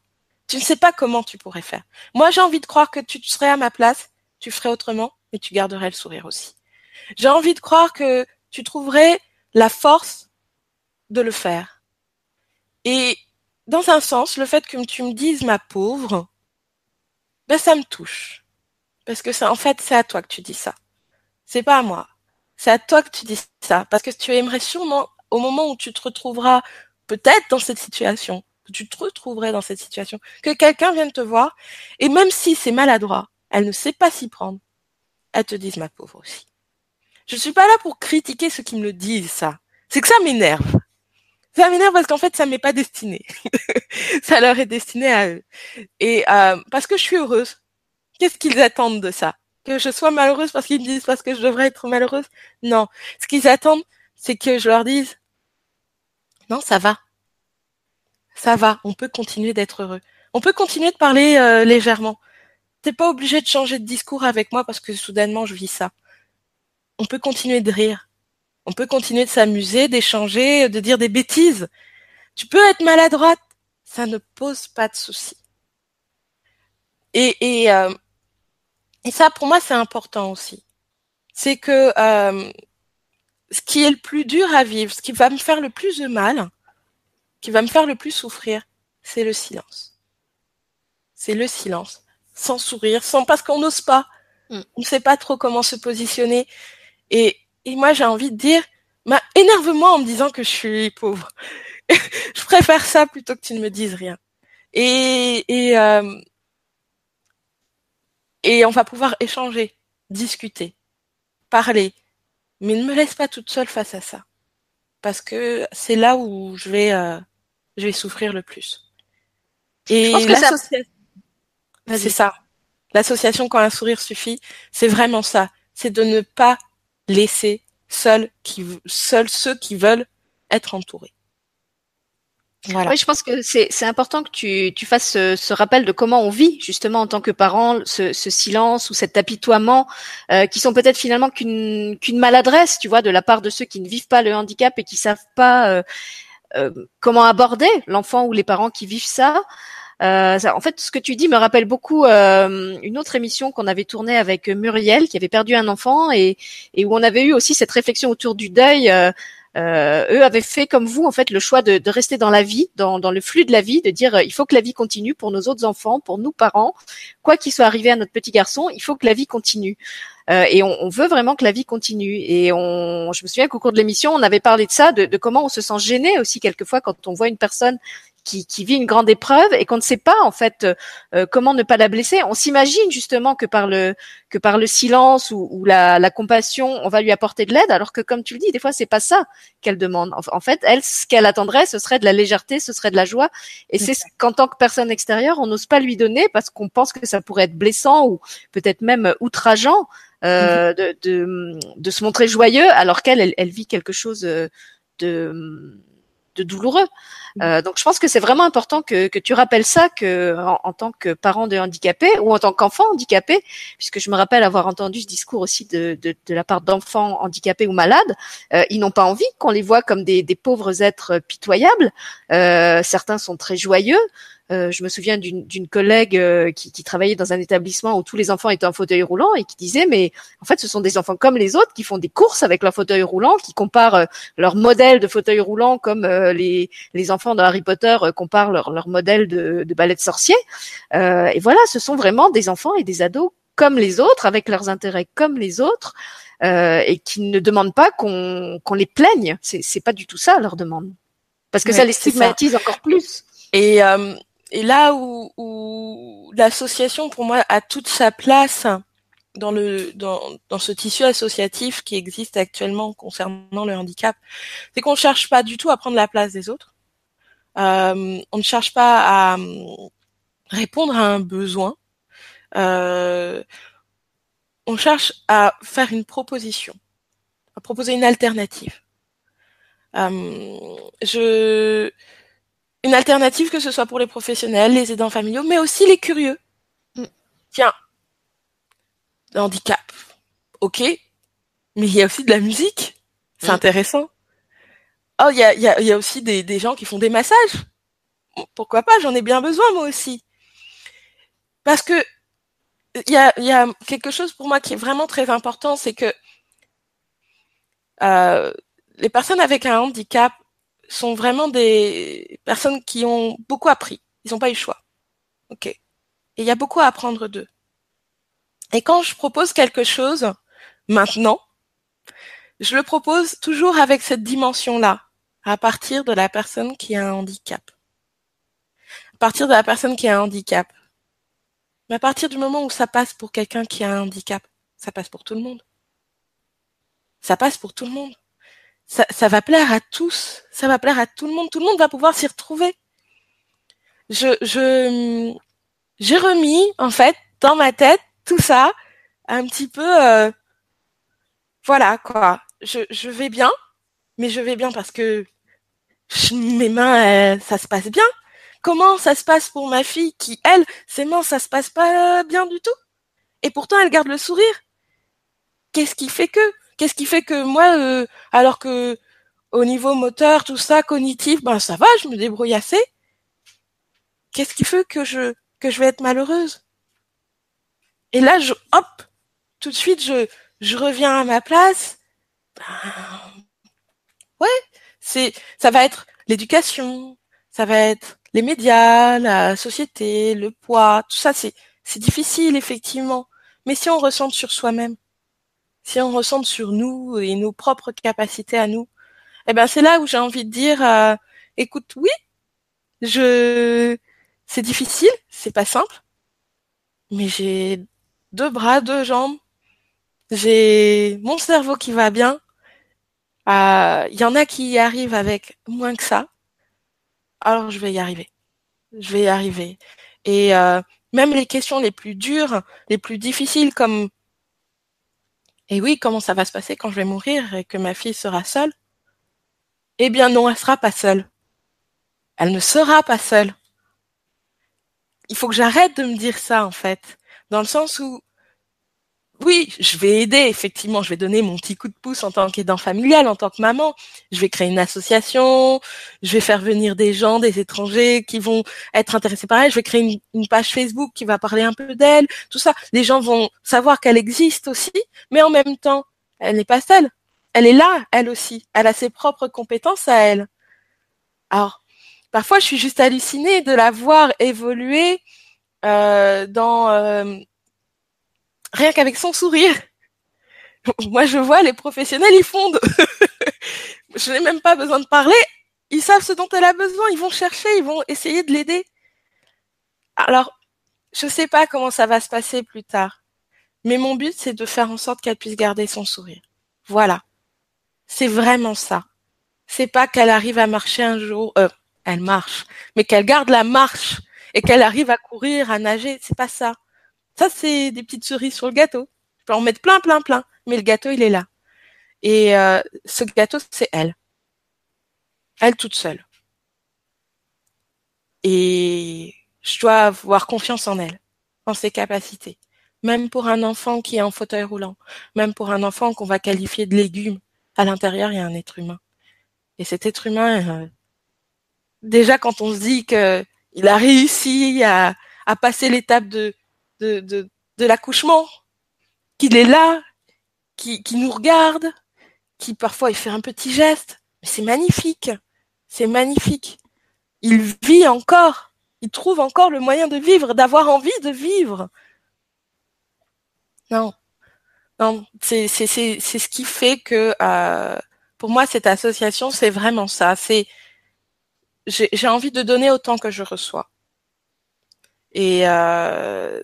S2: Tu ne sais pas comment tu pourrais faire. Moi, j'ai envie de croire que tu serais à ma place, tu ferais autrement, mais tu garderais le sourire aussi. J'ai envie de croire que tu trouverais la force de le faire. Et dans un sens, le fait que tu me dises ma pauvre, ben ça me touche. Parce que ça, en fait, c'est à toi que tu dis ça. C'est pas à moi. C'est à toi que tu dis ça. Parce que tu aimerais sûrement, au moment où tu te retrouveras peut-être dans cette situation, que tu te retrouverais dans cette situation, que quelqu'un vienne te voir, et même si c'est maladroit, elle ne sait pas s'y prendre, elle te dise ma pauvre aussi. Je suis pas là pour critiquer ceux qui me le disent, ça. C'est que ça m'énerve. Ça m'énerve parce qu'en fait, ça m'est pas destiné. (laughs) ça leur est destiné à eux. Et euh, parce que je suis heureuse. Qu'est-ce qu'ils attendent de ça? Que je sois malheureuse parce qu'ils me disent parce que je devrais être malheureuse? Non. Ce qu'ils attendent, c'est que je leur dise non, ça va. Ça va, on peut continuer d'être heureux. On peut continuer de parler euh, légèrement. T'es pas obligé de changer de discours avec moi parce que soudainement je vis ça. On peut continuer de rire. On peut continuer de s'amuser, d'échanger, de dire des bêtises. Tu peux être maladroite. Ça ne pose pas de souci. Et, et, euh, ça, pour moi, c'est important aussi. C'est que euh, ce qui est le plus dur à vivre, ce qui va me faire le plus de mal, qui va me faire le plus souffrir, c'est le silence. C'est le silence. Sans sourire, sans parce qu'on n'ose pas. Mm. On ne sait pas trop comment se positionner. Et, et moi, j'ai envie de dire, bah, énerve-moi en me disant que je suis pauvre. (laughs) je préfère ça plutôt que tu ne me dises rien. Et, et, euh, et on va pouvoir échanger, discuter, parler, mais ne me laisse pas toute seule face à ça, parce que c'est là où je vais, euh, je vais souffrir le plus. Et l'association, c'est ça. L'association quand un sourire suffit, c'est vraiment ça. C'est de ne pas laisser seuls qui, seuls ceux qui veulent être entourés.
S1: Oui, je pense que c'est important que tu, tu fasses ce, rappel de comment on vit justement en tant que parent ce, ce silence ou cet apitoiement euh, qui sont peut-être finalement qu'une maladresse, tu vois, de la part de ceux qui ne vivent pas le handicap et qui savent pas euh, euh, comment aborder l'enfant ou les parents qui vivent ça. Ça, en fait, ce que tu dis me rappelle beaucoup une autre émission qu'on avait tournée avec Muriel, qui avait perdu un enfant et, et où on avait eu aussi cette réflexion autour du deuil euh, eux avaient fait comme vous en fait le choix de, de rester dans la vie, dans, dans, le flux de la vie, de dire euh, il faut que la vie continue pour nos autres enfants, pour nous parents, quoi qu'il soit arrivé à notre petit garçon, il faut que la vie continue. Euh, et on, on, veut vraiment que la vie continue. Et on, je me souviens qu'au cours de l'émission, on avait parlé de ça, de, de, comment on se sent gêné aussi quelquefois quand on voit une personne qui, qui, vit une grande épreuve et qu'on ne sait pas en fait euh, comment ne pas la blesser. On s'imagine justement que par le que par le silence ou, ou la, la, compassion, on va lui apporter de l'aide, alors que comme tu le dis, des fois c'est pas ça qu'elle demande. En, fait, elle, ce qu'elle attendrait, ce serait de la légèreté, ce serait de la joie, et c'est ce qu'en tant que personne extérieure, on n'ose pas lui donner parce qu'on pense que ça pourrait être blessant ou peut-être même outrageant. Euh, de, de, de, se montrer joyeux alors qu'elle elle, elle, vit quelque chose de de douloureux. Mm. Euh, donc je pense que c'est vraiment important que, que, tu rappelles ça que en, tant que parent de handicapé ou en tant qu'enfant handicapé, puisque je me rappelle avoir entendu ce discours aussi de, de, de la part d'enfants handicapés ou malades, euh, ils n'ont pas envie qu'on les voit comme des, des pauvres êtres pitoyables. Euh, certains sont très joyeux. Euh, je me souviens d'une collègue euh, qui, qui, travaillait dans un établissement où tous les enfants étaient en fauteuil roulant et qui disait mais en fait ce sont des enfants comme les autres qui font des courses avec leur fauteuil roulant, qui comparent euh, leur modèle de fauteuil roulant comme les, les enfants de Harry Potter comparent leur, leur modèle de, de ballet de sorcier. et voilà, ce sont vraiment des enfants et des ados comme les autres, avec leurs intérêts comme les autres, et qui ne demandent pas qu'on qu'on les plaigne. C'est pas du tout ça leur demande, parce que ça les stigmatise encore plus.
S2: Et et là où, où l'association, pour moi, a toute sa place dans le dans, dans ce tissu associatif qui existe actuellement concernant le handicap, c'est qu'on ne cherche pas du tout à prendre la place des autres. Euh, on ne cherche pas à répondre à un besoin. Euh, on cherche à faire une proposition, à proposer une alternative. Euh, je une alternative que ce soit pour les professionnels, les aidants familiaux, mais aussi les curieux. Mm. Tiens, le handicap, ok, mais il y a aussi de la musique, c'est mm. intéressant. Oh, il y a, y, a, y a, aussi des, des gens qui font des massages. Pourquoi pas, j'en ai bien besoin moi aussi. Parce que il y a, y a quelque chose pour moi qui est vraiment très important, c'est que euh, les personnes avec un handicap sont vraiment des personnes qui ont beaucoup appris. Ils n'ont pas eu le choix. Ok. Et il y a beaucoup à apprendre d'eux. Et quand je propose quelque chose maintenant, je le propose toujours avec cette dimension-là, à partir de la personne qui a un handicap. À partir de la personne qui a un handicap. Mais à partir du moment où ça passe pour quelqu'un qui a un handicap, ça passe pour tout le monde. Ça passe pour tout le monde ça, va plaire à tous, ça va plaire à tout le monde, tout le monde va pouvoir s'y retrouver. Je, je, j'ai remis en fait dans ma tête tout ça un petit peu, euh, voilà quoi. Je, je vais bien, mais je vais bien parce que mes mains, ça se passe bien. Comment ça se passe pour ma fille qui, elle, ses mains, ça se passe pas bien du tout? Et pourtant, elle garde le sourire. Qu'est-ce qui fait que Qu'est-ce qui fait que moi, euh, alors que au niveau moteur, tout ça, cognitif, ben ça va, je me débrouille assez. Qu'est-ce qui fait que je que vais être malheureuse? Et là, je hop, tout de suite, je je reviens à ma place. Ben, ouais, c'est ça va être l'éducation, ça va être les médias, la société, le poids, tout ça, c'est c'est difficile effectivement. Mais si on ressent sur soi-même, si on ressent sur nous et nos propres capacités à nous, eh ben c'est là où j'ai envie de dire, euh, écoute, oui, je, c'est difficile, c'est pas simple, mais j'ai deux bras, deux jambes, j'ai mon cerveau qui va bien. Il euh, y en a qui y arrivent avec moins que ça, alors je vais y arriver. Je vais y arriver. Et euh, même les questions les plus dures, les plus difficiles, comme et oui, comment ça va se passer quand je vais mourir et que ma fille sera seule? Eh bien non, elle sera pas seule. Elle ne sera pas seule. Il faut que j'arrête de me dire ça en fait, dans le sens où oui, je vais aider, effectivement, je vais donner mon petit coup de pouce en tant qu'aidant familial, en tant que maman. Je vais créer une association, je vais faire venir des gens, des étrangers qui vont être intéressés par elle, je vais créer une, page Facebook qui va parler un peu d'elle, tout ça. Les gens vont savoir qu'elle existe aussi, mais en même temps, elle n'est pas seule. Elle est là, elle aussi. Elle a ses propres compétences à elle. Alors, parfois, je suis juste hallucinée de la voir évoluer euh, dans... Euh, rien qu'avec son sourire. (laughs) Moi, je vois les professionnels, ils fondent. (laughs) je n'ai même pas besoin de parler. Ils savent ce dont elle a besoin. Ils vont chercher, ils vont essayer de l'aider. Alors, je ne sais pas comment ça va se passer plus tard. Mais mon but, c'est de faire en sorte qu'elle puisse garder son sourire. Voilà. C'est vraiment ça. C'est pas qu'elle arrive à marcher un jour, euh, elle marche, mais qu'elle garde la marche et qu'elle arrive à courir, à nager. C'est pas ça. Ça, c'est des petites cerises sur le gâteau. Je peux en mettre plein, plein, plein. Mais le gâteau, il est là. Et euh, ce gâteau, c'est elle. Elle toute seule. Et je dois avoir confiance en elle, en ses capacités. Même pour un enfant qui est en fauteuil roulant, même pour un enfant qu'on va qualifier de légume, à l'intérieur, il y a un être humain. Et cet être humain, euh, déjà quand on se dit que il a réussi à, à passer l'étape de, de, de, l'accouchement, qu'il est là, qui, qui nous regarde, qui parfois il fait un petit geste, mais c'est magnifique, c'est magnifique. Il vit encore, il trouve encore le moyen de vivre, d'avoir envie de vivre. Non, non, c'est c'est c'est c'est ce qui fait que euh, pour moi cette association c'est vraiment ça. C'est j'ai j'ai envie de donner autant que je reçois. Et euh,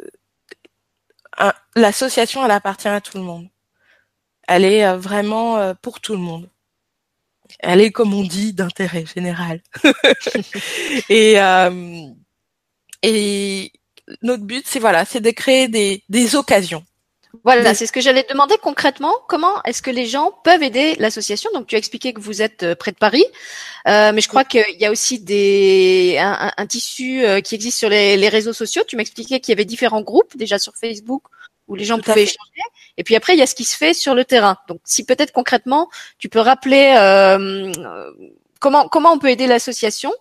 S2: l'association elle appartient à tout le monde. Elle est euh, vraiment euh, pour tout le monde. Elle est comme on dit d'intérêt général. (laughs) et euh, et notre but c'est voilà c'est de créer des occasions
S1: voilà, c'est ce que j'allais demander concrètement. Comment est-ce que les gens peuvent aider l'association Donc, tu as expliqué que vous êtes euh, près de Paris, euh, mais je crois qu'il y a aussi des un, un, tissu euh, qui existe sur les, les réseaux sociaux. Tu m'expliquais qu'il y avait différents groupes déjà sur Facebook où les gens pouvaient échanger. Et puis après, il y a ce qui se fait sur le terrain. Donc, si peut-être concrètement, tu peux rappeler euh, comment comment on peut aider l'association,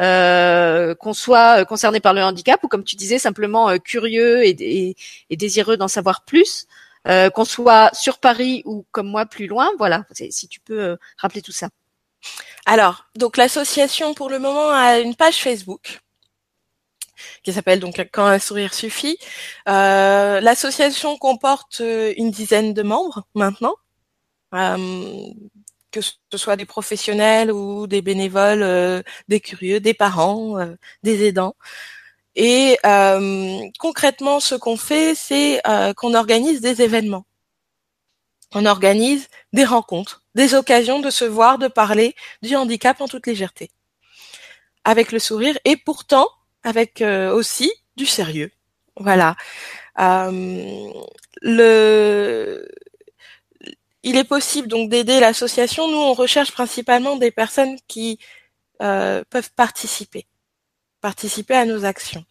S1: euh, qu'on soit euh, concerné par le handicap ou comme tu disais simplement euh, curieux et, désireux d'en savoir plus, qu'on soit sur Paris ou comme moi plus loin. Voilà, si tu peux rappeler tout ça.
S2: Alors, donc l'association pour le moment a une page Facebook qui s'appelle donc Quand un sourire suffit. L'association comporte une dizaine de membres maintenant que ce soit des professionnels ou des bénévoles, euh, des curieux, des parents, euh, des aidants. Et euh, concrètement, ce qu'on fait, c'est qu'on organise des événements. On organise des rencontres, des occasions de se voir, de parler du handicap en toute légèreté, avec le sourire et pourtant avec aussi du sérieux. Voilà. le il est possible donc d'aider l'association. Nous, on recherche principalement des personnes qui euh, peuvent participer, participer à nos actions.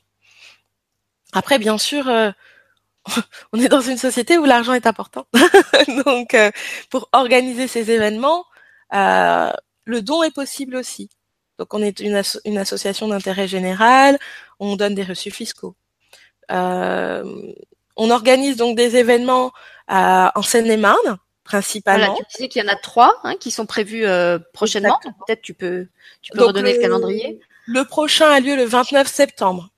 S2: Après, bien sûr, euh, (laughs) on est dans une société où l'argent est important. (laughs) donc, euh, pour organiser ces événements, le don est possible aussi. Donc, on est une, une association d'intérêt général, on donne des reçus fiscaux. on organise donc des événements en Seine-et-Marne, principalement. Voilà,
S1: tu disais qu'il y en a trois hein, qui sont prévus euh, prochainement. Peut-être tu peux, tu peux redonner le, calendrier.
S2: Le prochain a lieu le 29 septembre.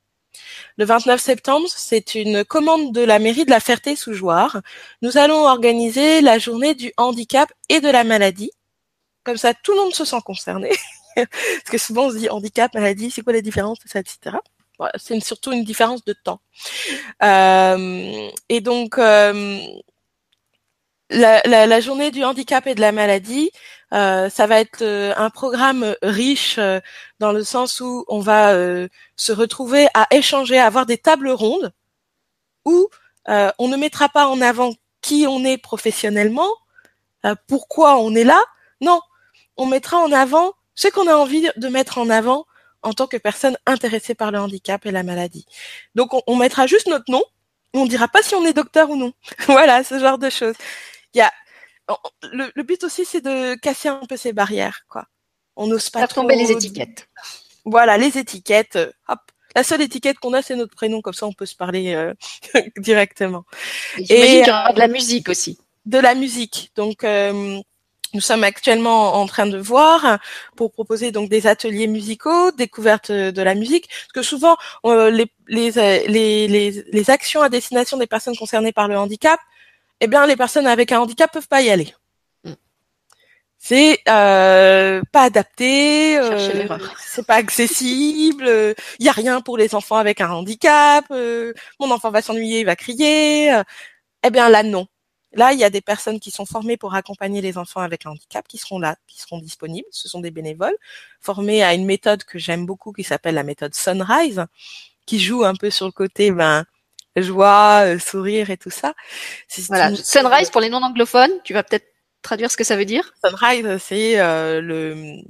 S2: Le 29 septembre, c'est une commande de la mairie de la Ferté-sous-Jouarre. Nous allons organiser la journée du handicap et de la maladie. Comme ça, tout le monde se sent concerné. (laughs) Parce que souvent, on se dit handicap, maladie, c'est quoi la différence, ça, etc. c'est surtout une différence de temps. Euh, et donc, euh, la, journée du handicap et de la maladie, euh, ça va être euh, un programme riche euh, dans le sens où on va se retrouver à échanger, à avoir des tables rondes où on ne mettra pas en avant qui on est professionnellement, pourquoi on est là. Non, on mettra en avant ce qu'on a envie de mettre en avant en tant que personne intéressée par le handicap et la maladie. Donc on, mettra juste notre nom, on dira pas si on est docteur ou non. (laughs) voilà, ce genre de choses y a le, le, but aussi c'est de casser un peu ces barrières quoi.
S1: On n'ose pas Faire tomber les étiquettes.
S2: Voilà, les étiquettes. Euh, hop, la seule étiquette qu'on a, c'est notre prénom, comme ça on peut se parler euh, (laughs) directement.
S1: Et, y aura de la musique aussi.
S2: De la musique. Donc euh, nous sommes actuellement en train de voir pour proposer donc des ateliers musicaux, découverte de la musique, parce que souvent les, les, les, les, les actions à destination des personnes concernées par le handicap, eh bien, les personnes avec un handicap peuvent pas y aller. Mm. C'est euh, pas adapté, euh, (laughs) c'est pas accessible, il euh, y a rien pour les enfants avec un handicap, euh, mon enfant va s'ennuyer, il va crier. eh bien là non. Là, il y a des personnes qui sont formées pour accompagner les enfants avec un handicap, qui seront là, qui seront disponibles. Ce sont des bénévoles formés à une méthode que j'aime beaucoup, qui s'appelle la méthode Sunrise, qui joue un peu sur le côté, ben, joie, euh, sourire et tout ça.
S1: Voilà. Sunrise pour les non anglophones, tu vas peut-être traduire ce que ça veut dire?
S2: Sunrise, c'est euh, le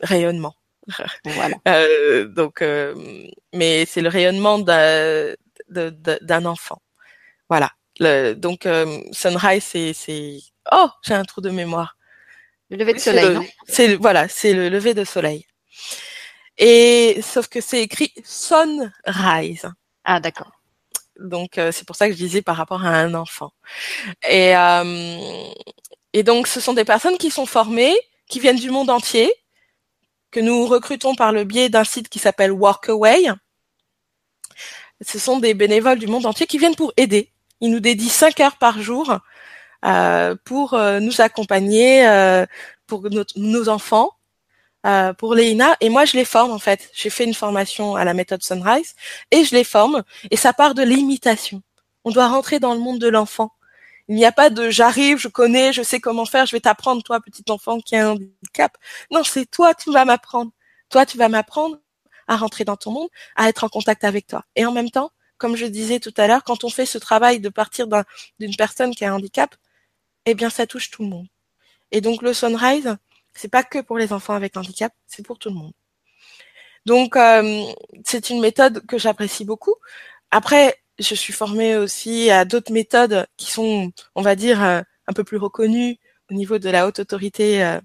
S2: rayonnement. (laughs)
S1: Voilà.
S2: euh, donc, euh, mais c'est le rayonnement d'un enfant. Voilà. Le, donc sunrise, c'est c'est oh j'ai un trou de mémoire.
S1: Le lever de soleil.
S2: C'est voilà, c'est le lever de soleil. Et sauf que c'est écrit Sunrise.
S1: Ah d'accord.
S2: Donc euh, c'est pour ça que je disais par rapport à un enfant. Et euh, et donc ce sont des personnes qui sont formées, qui viennent du monde entier, que nous recrutons par le biais d'un site qui s'appelle Workaway. Ce sont des bénévoles du monde entier qui viennent pour aider. Ils nous dédient cinq heures par jour euh, pour nous accompagner pour nos enfants euh, pour Léina et moi je les forme en fait. J'ai fait une formation à la méthode Sunrise et je les forme et ça part de l'imitation. On doit rentrer dans le monde de l'enfant. Il n'y a pas de j'arrive, je connais, je sais comment faire, je vais t'apprendre toi petit enfant qui a un handicap. Non, c'est toi tu vas m'apprendre. Toi tu vas m'apprendre à rentrer dans ton monde, à être en contact avec toi. Et en même temps, comme je disais tout à l'heure, quand on fait ce travail de partir d'une personne qui a un handicap, eh bien ça touche tout le monde. Et donc le Sunrise, c'est pas que pour les enfants avec handicap, c'est pour tout le monde. Donc euh, c'est une méthode que j'apprécie beaucoup. Après, je suis formée aussi à d'autres méthodes qui sont, on va dire, euh, un peu plus reconnues au niveau de la haute autorité euh,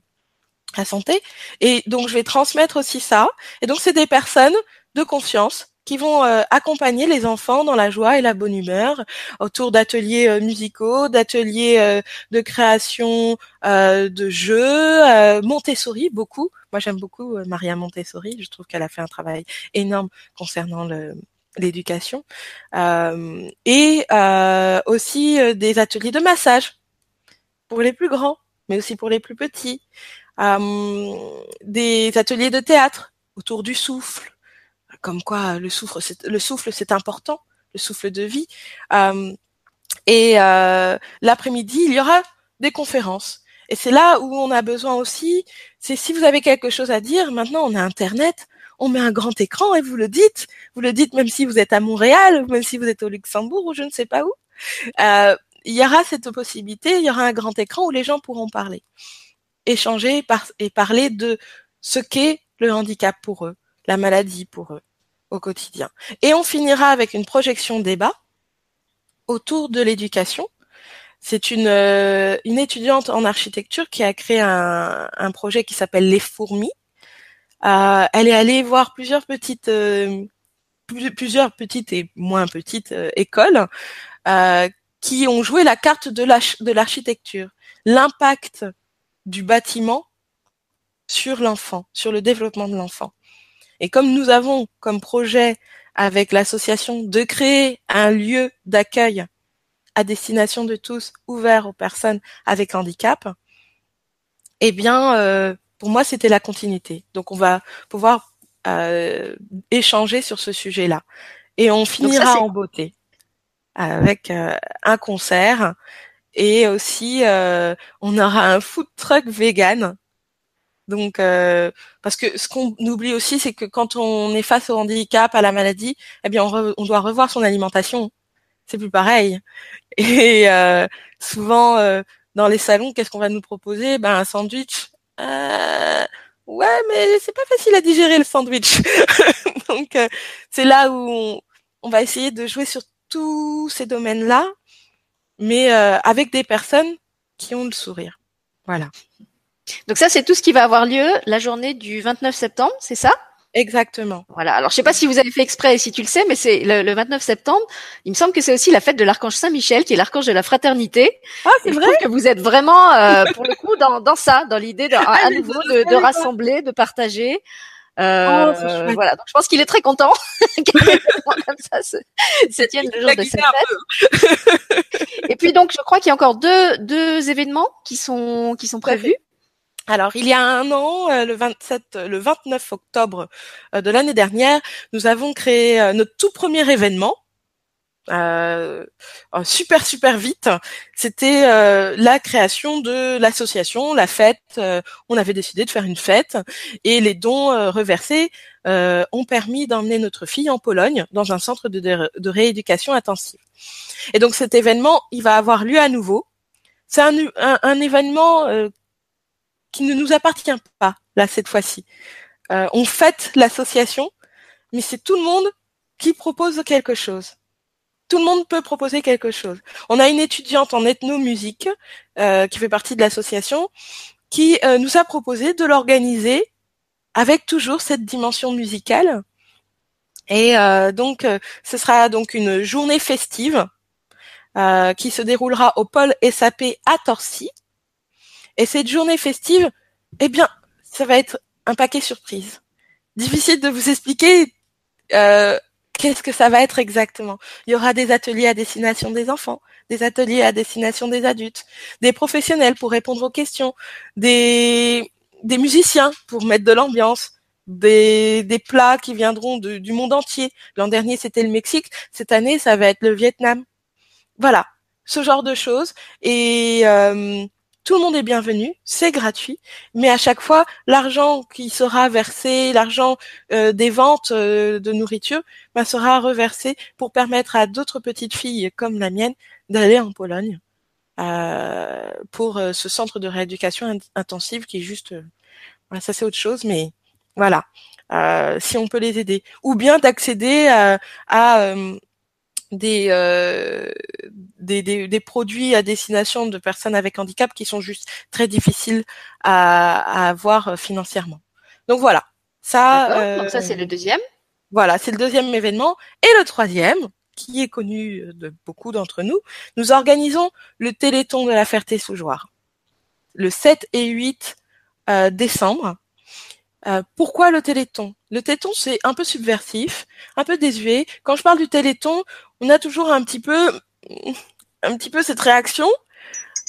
S2: à santé. Et donc je vais transmettre aussi ça. Et donc c'est des personnes de confiance qui vont euh, accompagner les enfants dans la joie et la bonne humeur autour d'ateliers euh, musicaux, d'ateliers euh, de création de jeux, Montessori beaucoup. Moi j'aime beaucoup Maria Montessori, je trouve qu'elle a fait un travail énorme concernant le l'éducation. Et aussi des ateliers de massage pour les plus grands mais aussi pour les plus petits. Des ateliers de théâtre autour du souffle comme quoi le souffle, c'est, le souffle, c'est important, le souffle de vie. Euh, et euh, l'après-midi, il y aura des conférences. Et c'est là où on a besoin aussi, c'est si vous avez quelque chose à dire, maintenant on a Internet, on met un grand écran et vous le dites. Vous le dites même si vous êtes à Montréal, même si vous êtes au Luxembourg ou je ne sais pas où. Euh, il y aura cette possibilité, il y aura un grand écran où les gens pourront parler, échanger et parler de ce qu'est le handicap pour eux, la maladie pour eux au quotidien. Et on finira avec une projection débat autour de l'éducation. C'est une, euh, une étudiante en architecture qui a créé un, un projet qui s'appelle Les Fourmis. Euh, elle est allée voir plusieurs petites, euh, plusieurs petites et moins petites écoles qui ont joué la carte de l'architecture, l'impact du bâtiment sur l'enfant, sur le développement de l'enfant. Et comme nous avons comme projet avec l'association de créer un lieu d'accueil à destination de tous, ouvert aux personnes avec handicap, eh bien, euh, pour moi, c'était la continuité. Donc, on va pouvoir euh, échanger sur ce sujet-là. Et on finira en beauté avec euh, un concert et aussi on aura un food truck vegan donc, euh, parce que ce qu'on oublie aussi, c'est que quand on est face au handicap, à la maladie, eh bien, on, doit revoir son alimentation. C'est plus pareil. (laughs) Et euh, souvent, euh, dans les salons, qu'est-ce qu'on va nous proposer? Ben, un sandwich. ouais, mais c'est pas facile à digérer le sandwich. (laughs) Donc, c'est là où on, va essayer de jouer sur tous ces domaines-là, mais avec des personnes qui ont le sourire. Voilà.
S1: Donc ça, c'est tout ce qui va avoir lieu la journée du 29 septembre, c'est ça?
S2: Exactement.
S1: Voilà. Alors, je sais pas si vous avez fait exprès et si tu le sais, mais c'est le, 29 septembre. Il me semble que c'est aussi la fête de l'archange Saint-Michel, qui est l'archange de la fraternité.
S2: Ah, c'est vrai.
S1: Je trouve que vous êtes vraiment, euh, pour le coup, dans, dans ça, dans l'idée de, ah, à nouveau de, de rassembler, de partager. Euh, oh, voilà. Donc, je pense qu'il est très content (laughs) comme ça se, se tienne le jour de cette fête. et puis donc, je crois qu'il y a encore deux, deux événements qui sont qui sont prévus.
S2: Alors, il y a un an, euh, le 27, le 29 octobre euh, de l'année dernière, nous avons créé euh, notre tout premier événement. super super vite. C'était la création de l'association, la fête. on avait décidé de faire une fête et les dons reversés ont permis d'emmener notre fille en Pologne dans un centre de, rééducation intensive. Et donc cet événement, il va avoir lieu à nouveau. C'est un, un, événement qui ne nous appartient pas, là, cette fois-ci. Euh, on fête l'association, mais c'est tout le monde qui propose quelque chose. Tout le monde peut proposer quelque chose. On a une étudiante en ethnomusique euh, qui fait partie de l'association qui euh, nous a proposé de l'organiser avec toujours cette dimension musicale. Et donc, ce sera donc une journée festive qui se déroulera au pôle SAP à Torcy. Et cette journée festive, eh bien, ça va être un paquet surprise. Difficile de vous expliquer euh, qu'est-ce que ça va être exactement. Il y aura des ateliers à destination des enfants, des ateliers à destination des adultes, des professionnels pour répondre aux questions, des, des musiciens pour mettre de l'ambiance, des, des plats qui viendront du monde entier. L'an dernier, c'était le Mexique. Cette année, ça va être le Vietnam. Voilà, ce genre de choses. Et euh, tout le monde est bienvenu, c'est gratuit, mais à chaque fois, l'argent qui sera versé, l'argent euh, des ventes euh, de nourriture, bah, sera reversé pour permettre à d'autres petites filles comme la mienne d'aller en Pologne euh, pour ce centre de rééducation intensive qui est juste, ça c'est autre chose, mais voilà, si on peut les aider, ou bien d'accéder à euh, des, des, des, produits à destination de personnes avec handicap qui sont juste très difficiles à, à avoir euh, financièrement. Donc voilà.
S1: Ça, euh, donc ça c'est le deuxième.
S2: Voilà, c'est le deuxième événement. Et le troisième, qui est connu de beaucoup d'entre nous, nous organisons le Téléthon de la Ferté-Soujoire. Le 7 et 8 euh, décembre. Euh, pourquoi le Téléthon? Le Téléthon, c'est un peu subversif, un peu désuet. Quand je parle du Téléthon, on a toujours un petit peu, un petit peu cette réaction.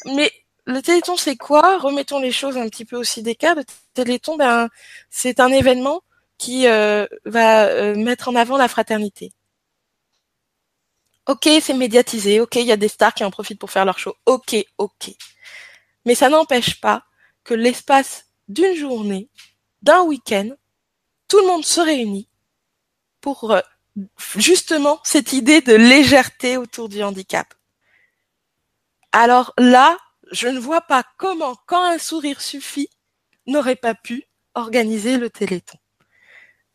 S2: Mais le Téléthon, c'est quoi? Remettons les choses un petit peu aussi d'écart. Le Téléthon, ben, c'est un événement qui euh, va euh, mettre en avant la fraternité. Ok, c'est médiatisé. Ok, il y a des stars qui en profitent pour faire leur show. Ok, ok. Mais ça n'empêche pas que l'espace d'une journée d'un week-end, tout le monde se réunit pour euh, justement cette idée de légèreté autour du handicap. Alors là, je ne vois pas comment, quand un sourire suffit, n'aurait pas pu organiser le Téléthon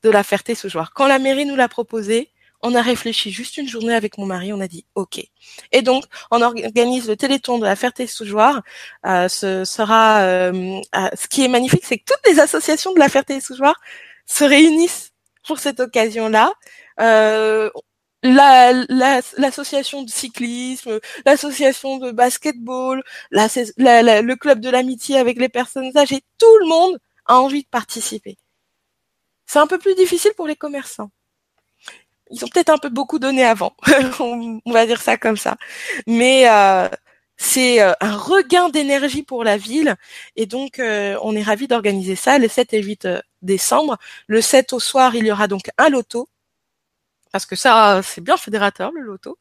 S2: de la Ferté-Soujoire. Quand la mairie nous l'a proposé, on a réfléchi juste une journée avec mon mari, on a dit OK. Et donc, on organise le Téléthon de la Ferté-Soujoire. Euh, ce sera, euh, euh, ce qui est magnifique, c'est que toutes les associations de la Ferté-Soujoire se réunissent pour cette occasion-là. Euh, l'association de cyclisme, l'association de basketball, la, le club de l'amitié avec les personnes âgées, tout le monde a envie de participer. C'est un peu plus difficile pour les commerçants ils ont peut-être un peu beaucoup donné avant, (laughs) on va dire ça comme ça. Mais euh, c'est euh, un regain d'énergie pour la ville et donc euh, on est ravi d'organiser ça le 7 et 8 décembre. Le 7 au soir, il y aura donc un loto parce que ça c'est bien fédérateur le loto.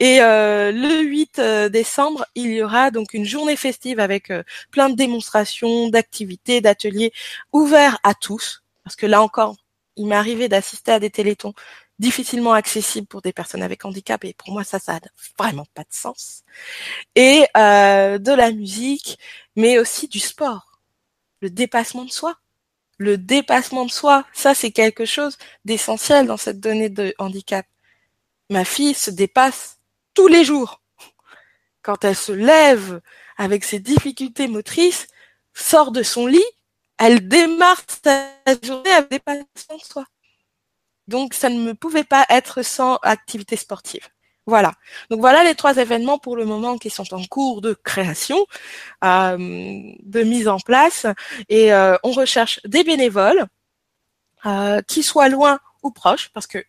S2: Et le 8 décembre, il y aura donc une journée festive avec plein de démonstrations, d'activités, d'ateliers ouverts à tous parce que là encore, il m'est arrivé d'assister à des télétons difficilement accessible pour des personnes avec handicap et pour moi ça ça a vraiment pas de sens. Et euh, de la musique mais aussi du sport. Le dépassement de soi. Le dépassement de soi ça c'est quelque chose d'essentiel dans cette donnée de handicap. Ma fille se dépasse tous les jours. Quand elle se lève avec ses difficultés motrices sort de son lit elle démarre sa journée avec dépassement de soi donc, ça ne pouvait pas être sans activité sportive. Voilà. Donc voilà les trois événements pour le moment qui sont en cours de création, euh, de mise en place, et euh, on recherche des bénévoles euh, qui soient loin ou proches, parce que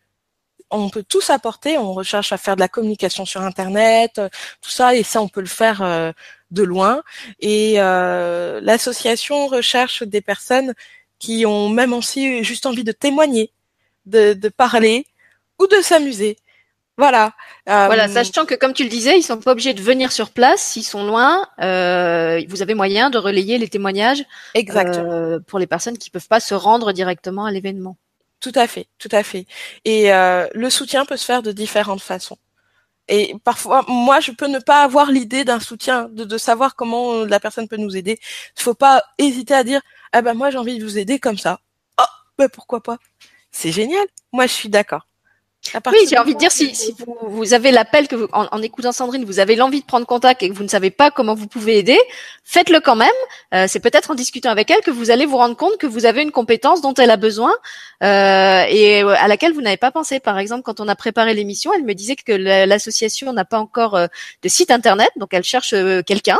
S2: on peut tous apporter. On recherche à faire de la communication sur Internet, tout ça, et ça on peut le faire de loin. Et l'association recherche des personnes qui ont même aussi juste envie de témoigner de, de parler ou de s'amuser. Voilà.
S1: Euh, voilà, sachant que comme tu le disais, ils sont pas obligés de venir sur place s'ils sont loin. Euh, vous avez moyen de relayer les témoignages euh, pour les personnes qui peuvent pas se rendre directement à l'événement.
S2: Tout à fait, tout à fait. Et le soutien peut se faire de différentes façons. Et parfois, moi, je peux ne pas avoir l'idée d'un soutien, de, de, savoir comment la personne peut nous aider. Il faut pas hésiter à dire, ah ben moi j'ai envie de vous aider comme ça. Oh, ben pourquoi pas? C'est génial. Moi, je suis d'accord.
S1: Oui, j'ai envie de dire si, si vous, vous, avez l'appel que vous, en, en, écoutant Sandrine, vous avez l'envie de prendre contact et que vous ne savez pas comment vous pouvez aider, faites-le quand même. Euh, c'est peut-être en discutant avec elle que vous allez vous rendre compte que vous avez une compétence dont elle a besoin euh, et à laquelle vous n'avez pas pensé. Par exemple, quand on a préparé l'émission, elle me disait que l'association n'a pas encore euh, de site internet, donc elle cherche euh, quelqu'un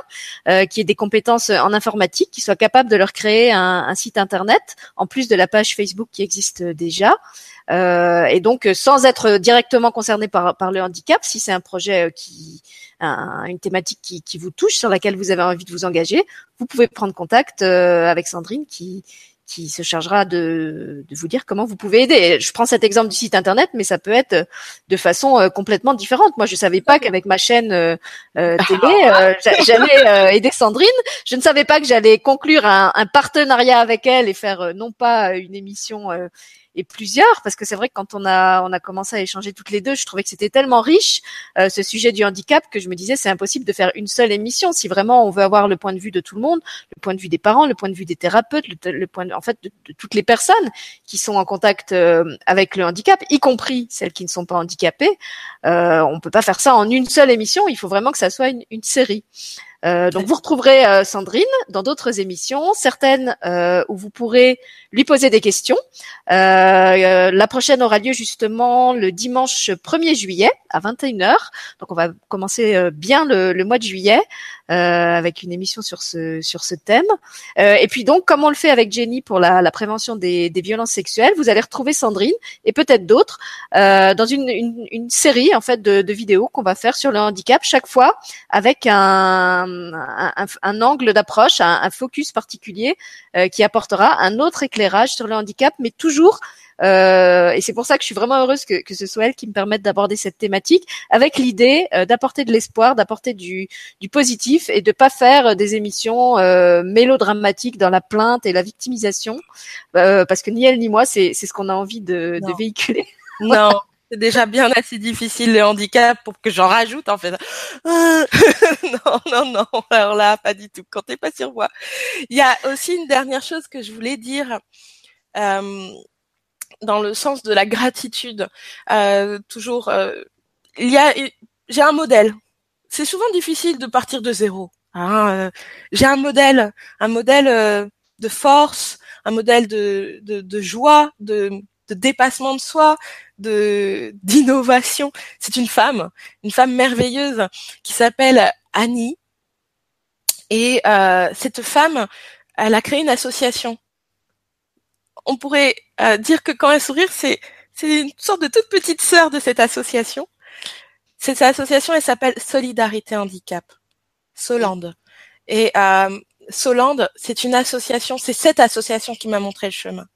S1: euh, qui ait des compétences en informatique, qui soit capable de leur créer un, un site internet en plus de la page Facebook qui existe déjà. Euh, et donc, sans être directement concerné par, par le handicap, si c'est un projet euh, qui, un, une thématique qui, qui, vous touche, sur laquelle vous avez envie de vous engager, vous pouvez prendre contact euh, avec Sandrine qui, qui se chargera de, de, vous dire comment vous pouvez aider. Je prends cet exemple du site internet, mais ça peut être de façon complètement différente. Moi, je savais pas qu'avec ma chaîne euh, (laughs) télé, j'allais aider Sandrine. Je ne savais pas que j'allais conclure un, un, partenariat avec elle et faire non pas une émission et plusieurs, parce que c'est vrai que quand on a on a commencé à échanger toutes les deux, je trouvais que c'était tellement riche euh, ce sujet du handicap que je me disais c'est impossible de faire une seule émission si vraiment on veut avoir le point de vue de tout le monde, le point de vue des parents, le point de vue des thérapeutes, le, point de, en fait de, toutes les personnes qui sont en contact euh, avec le handicap, y compris celles qui ne sont pas handicapées. Euh, on peut pas faire ça en une seule émission. Il faut vraiment que ça soit une, une série. Euh, donc vous retrouverez euh, Sandrine dans d'autres émissions, certaines euh, où vous pourrez lui poser des questions. la prochaine aura lieu justement le dimanche 1er juillet à 21h. Donc on va commencer bien le, le mois de juillet avec une émission sur ce sur ce thème. et puis donc comme on le fait avec Jenny pour la, la prévention des, des, violences sexuelles, vous allez retrouver Sandrine et peut-être d'autres dans une, une, une, série en fait de, de vidéos qu'on va faire sur le handicap chaque fois avec un un, angle d'approche, un, focus particulier euh, qui apportera un autre éclairage sur le handicap, mais toujours euh, et c'est pour ça que je suis vraiment heureuse que, ce soit elle qui me permette d'aborder cette thématique avec l'idée euh, d'apporter de l'espoir, d'apporter du, positif et de pas faire des émissions mélodramatiques dans la plainte et la victimisation, parce que ni elle ni moi, c'est ce qu'on a envie de, de véhiculer. (laughs)
S2: Non, c'est déjà bien assez difficile le handicap pour que j'en rajoute en fait. (laughs) non, non, non. Alors là, pas du tout. Quand t'es pas sur moi. Il y a aussi une dernière chose que je voulais dire. Euh, dans le sens de la gratitude, euh, toujours, euh, il y a, j'ai un modèle. C'est souvent difficile de partir de zéro. Hein. J'ai un modèle, un modèle de force, un modèle de, de, de joie, de, de dépassement de soi, de d'innovation. C'est une femme, une femme merveilleuse qui s'appelle Annie. Et euh, cette femme, elle a créé une association. On pourrait euh, dire que quand elle sourit, c'est une sorte de toute petite sœur de cette association. Cette association, elle s'appelle Solidarité Handicap, Solande. Et euh, Solande, c'est une association, c'est cette association qui m'a montré le chemin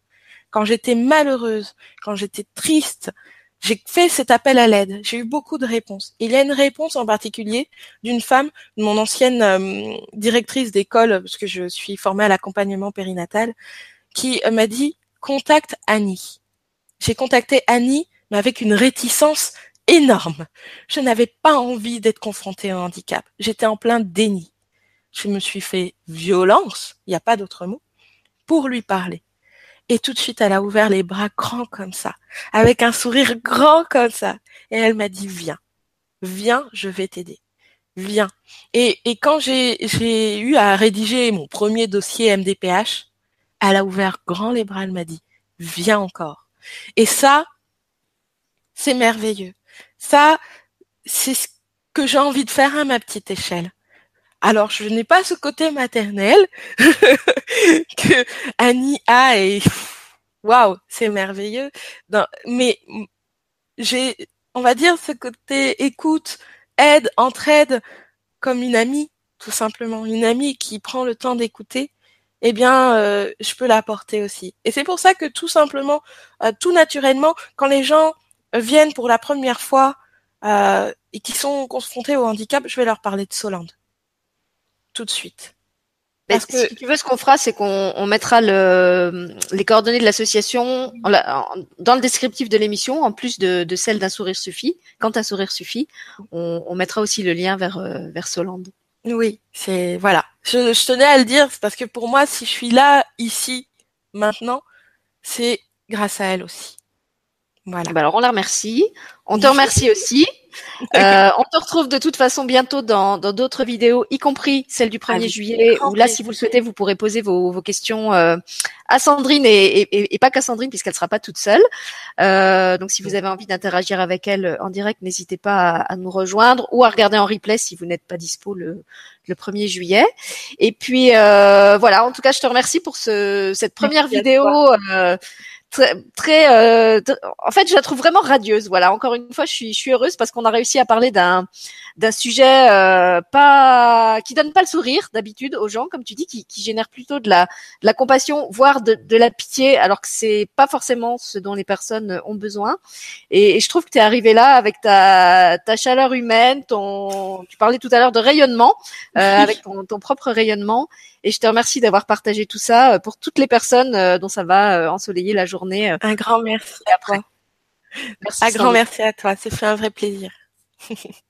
S2: quand j'étais malheureuse, quand j'étais triste, j'ai fait cet appel à l'aide. J'ai eu beaucoup de réponses. Il y a une réponse en particulier d'une femme, mon ancienne euh, directrice d'école, parce que je suis formée à l'accompagnement périnatal, qui euh, m'a dit contacte Annie. J'ai contacté Annie, mais avec une réticence énorme. Je n'avais pas envie d'être confrontée au handicap. J'étais en plein déni. Je me suis fait violence, il n'y a pas d'autre mot, pour lui parler. Et tout de suite, elle a ouvert les bras grands comme ça, avec un sourire grand comme ça. Et elle m'a dit, viens, viens, je vais t'aider. Viens. Et, et quand j'ai eu à rédiger mon premier dossier MDPH, elle a ouvert grand les bras, elle m'a dit, viens encore. Et ça, c'est merveilleux. Ça, c'est ce que j'ai envie de faire à ma petite échelle. Alors, je n'ai pas ce côté maternel (laughs) que Annie a et waouh, c'est merveilleux. mais j'ai, on va dire, ce côté écoute, aide, entraide, comme une amie, tout simplement, une amie qui prend le temps d'écouter. Eh bien, euh, je peux l'apporter aussi. Et c'est pour ça que tout simplement, euh, tout naturellement, quand les gens viennent pour la première fois euh, et qui sont confrontés au handicap, je vais leur parler de Solande tout de suite.
S1: Parce que... Si tu veux, ce qu'on fera, c'est qu'on mettra le, les coordonnées de l'association dans le descriptif de l'émission, en plus de, de celle d'un sourire suffit. Quand un sourire suffit, on, on mettra aussi le lien vers, vers Solande.
S2: Oui, c'est voilà. Je, je, tenais à le dire parce que pour moi, si je suis là, ici, maintenant, c'est grâce à elle aussi.
S1: Voilà. Bah alors on la remercie. On te remercie aussi. (laughs) Euh, on te retrouve de toute façon bientôt dans d'autres vidéos, y compris celle du 1er juillet, où là, si vous le souhaitez, vous pourrez poser vos, vos questions euh, à Sandrine et, et, et pas qu'à Sandrine, puisqu'elle sera pas toute seule. Euh, donc, si vous avez envie d'interagir avec elle en direct, n'hésitez pas à, à, nous rejoindre ou à regarder en replay si vous n'êtes pas dispo le, le 1er juillet. Et puis, euh, voilà, en tout cas, je te remercie pour ce, cette première vidéo très, très euh, en fait, je la trouve vraiment radieuse. Voilà, encore une fois, je suis, je suis heureuse parce qu'on a réussi à parler d'un d'un sujet euh, pas qui donne pas le sourire d'habitude aux gens, comme tu dis, qui, qui génère plutôt de la de la compassion, voire de, de la pitié, alors que c'est pas forcément ce dont les personnes ont besoin. Et, je trouve que tu es arrivé là avec ta ta chaleur humaine, ton tu parlais tout à l'heure de rayonnement, euh, (laughs) avec ton, ton propre rayonnement. Et je te remercie d'avoir partagé tout ça euh, pour toutes les personnes euh, dont ça va euh, ensoleiller la journée.
S2: Un grand merci à toi. Merci un grand merci à toi. C'est fait un vrai plaisir. (laughs)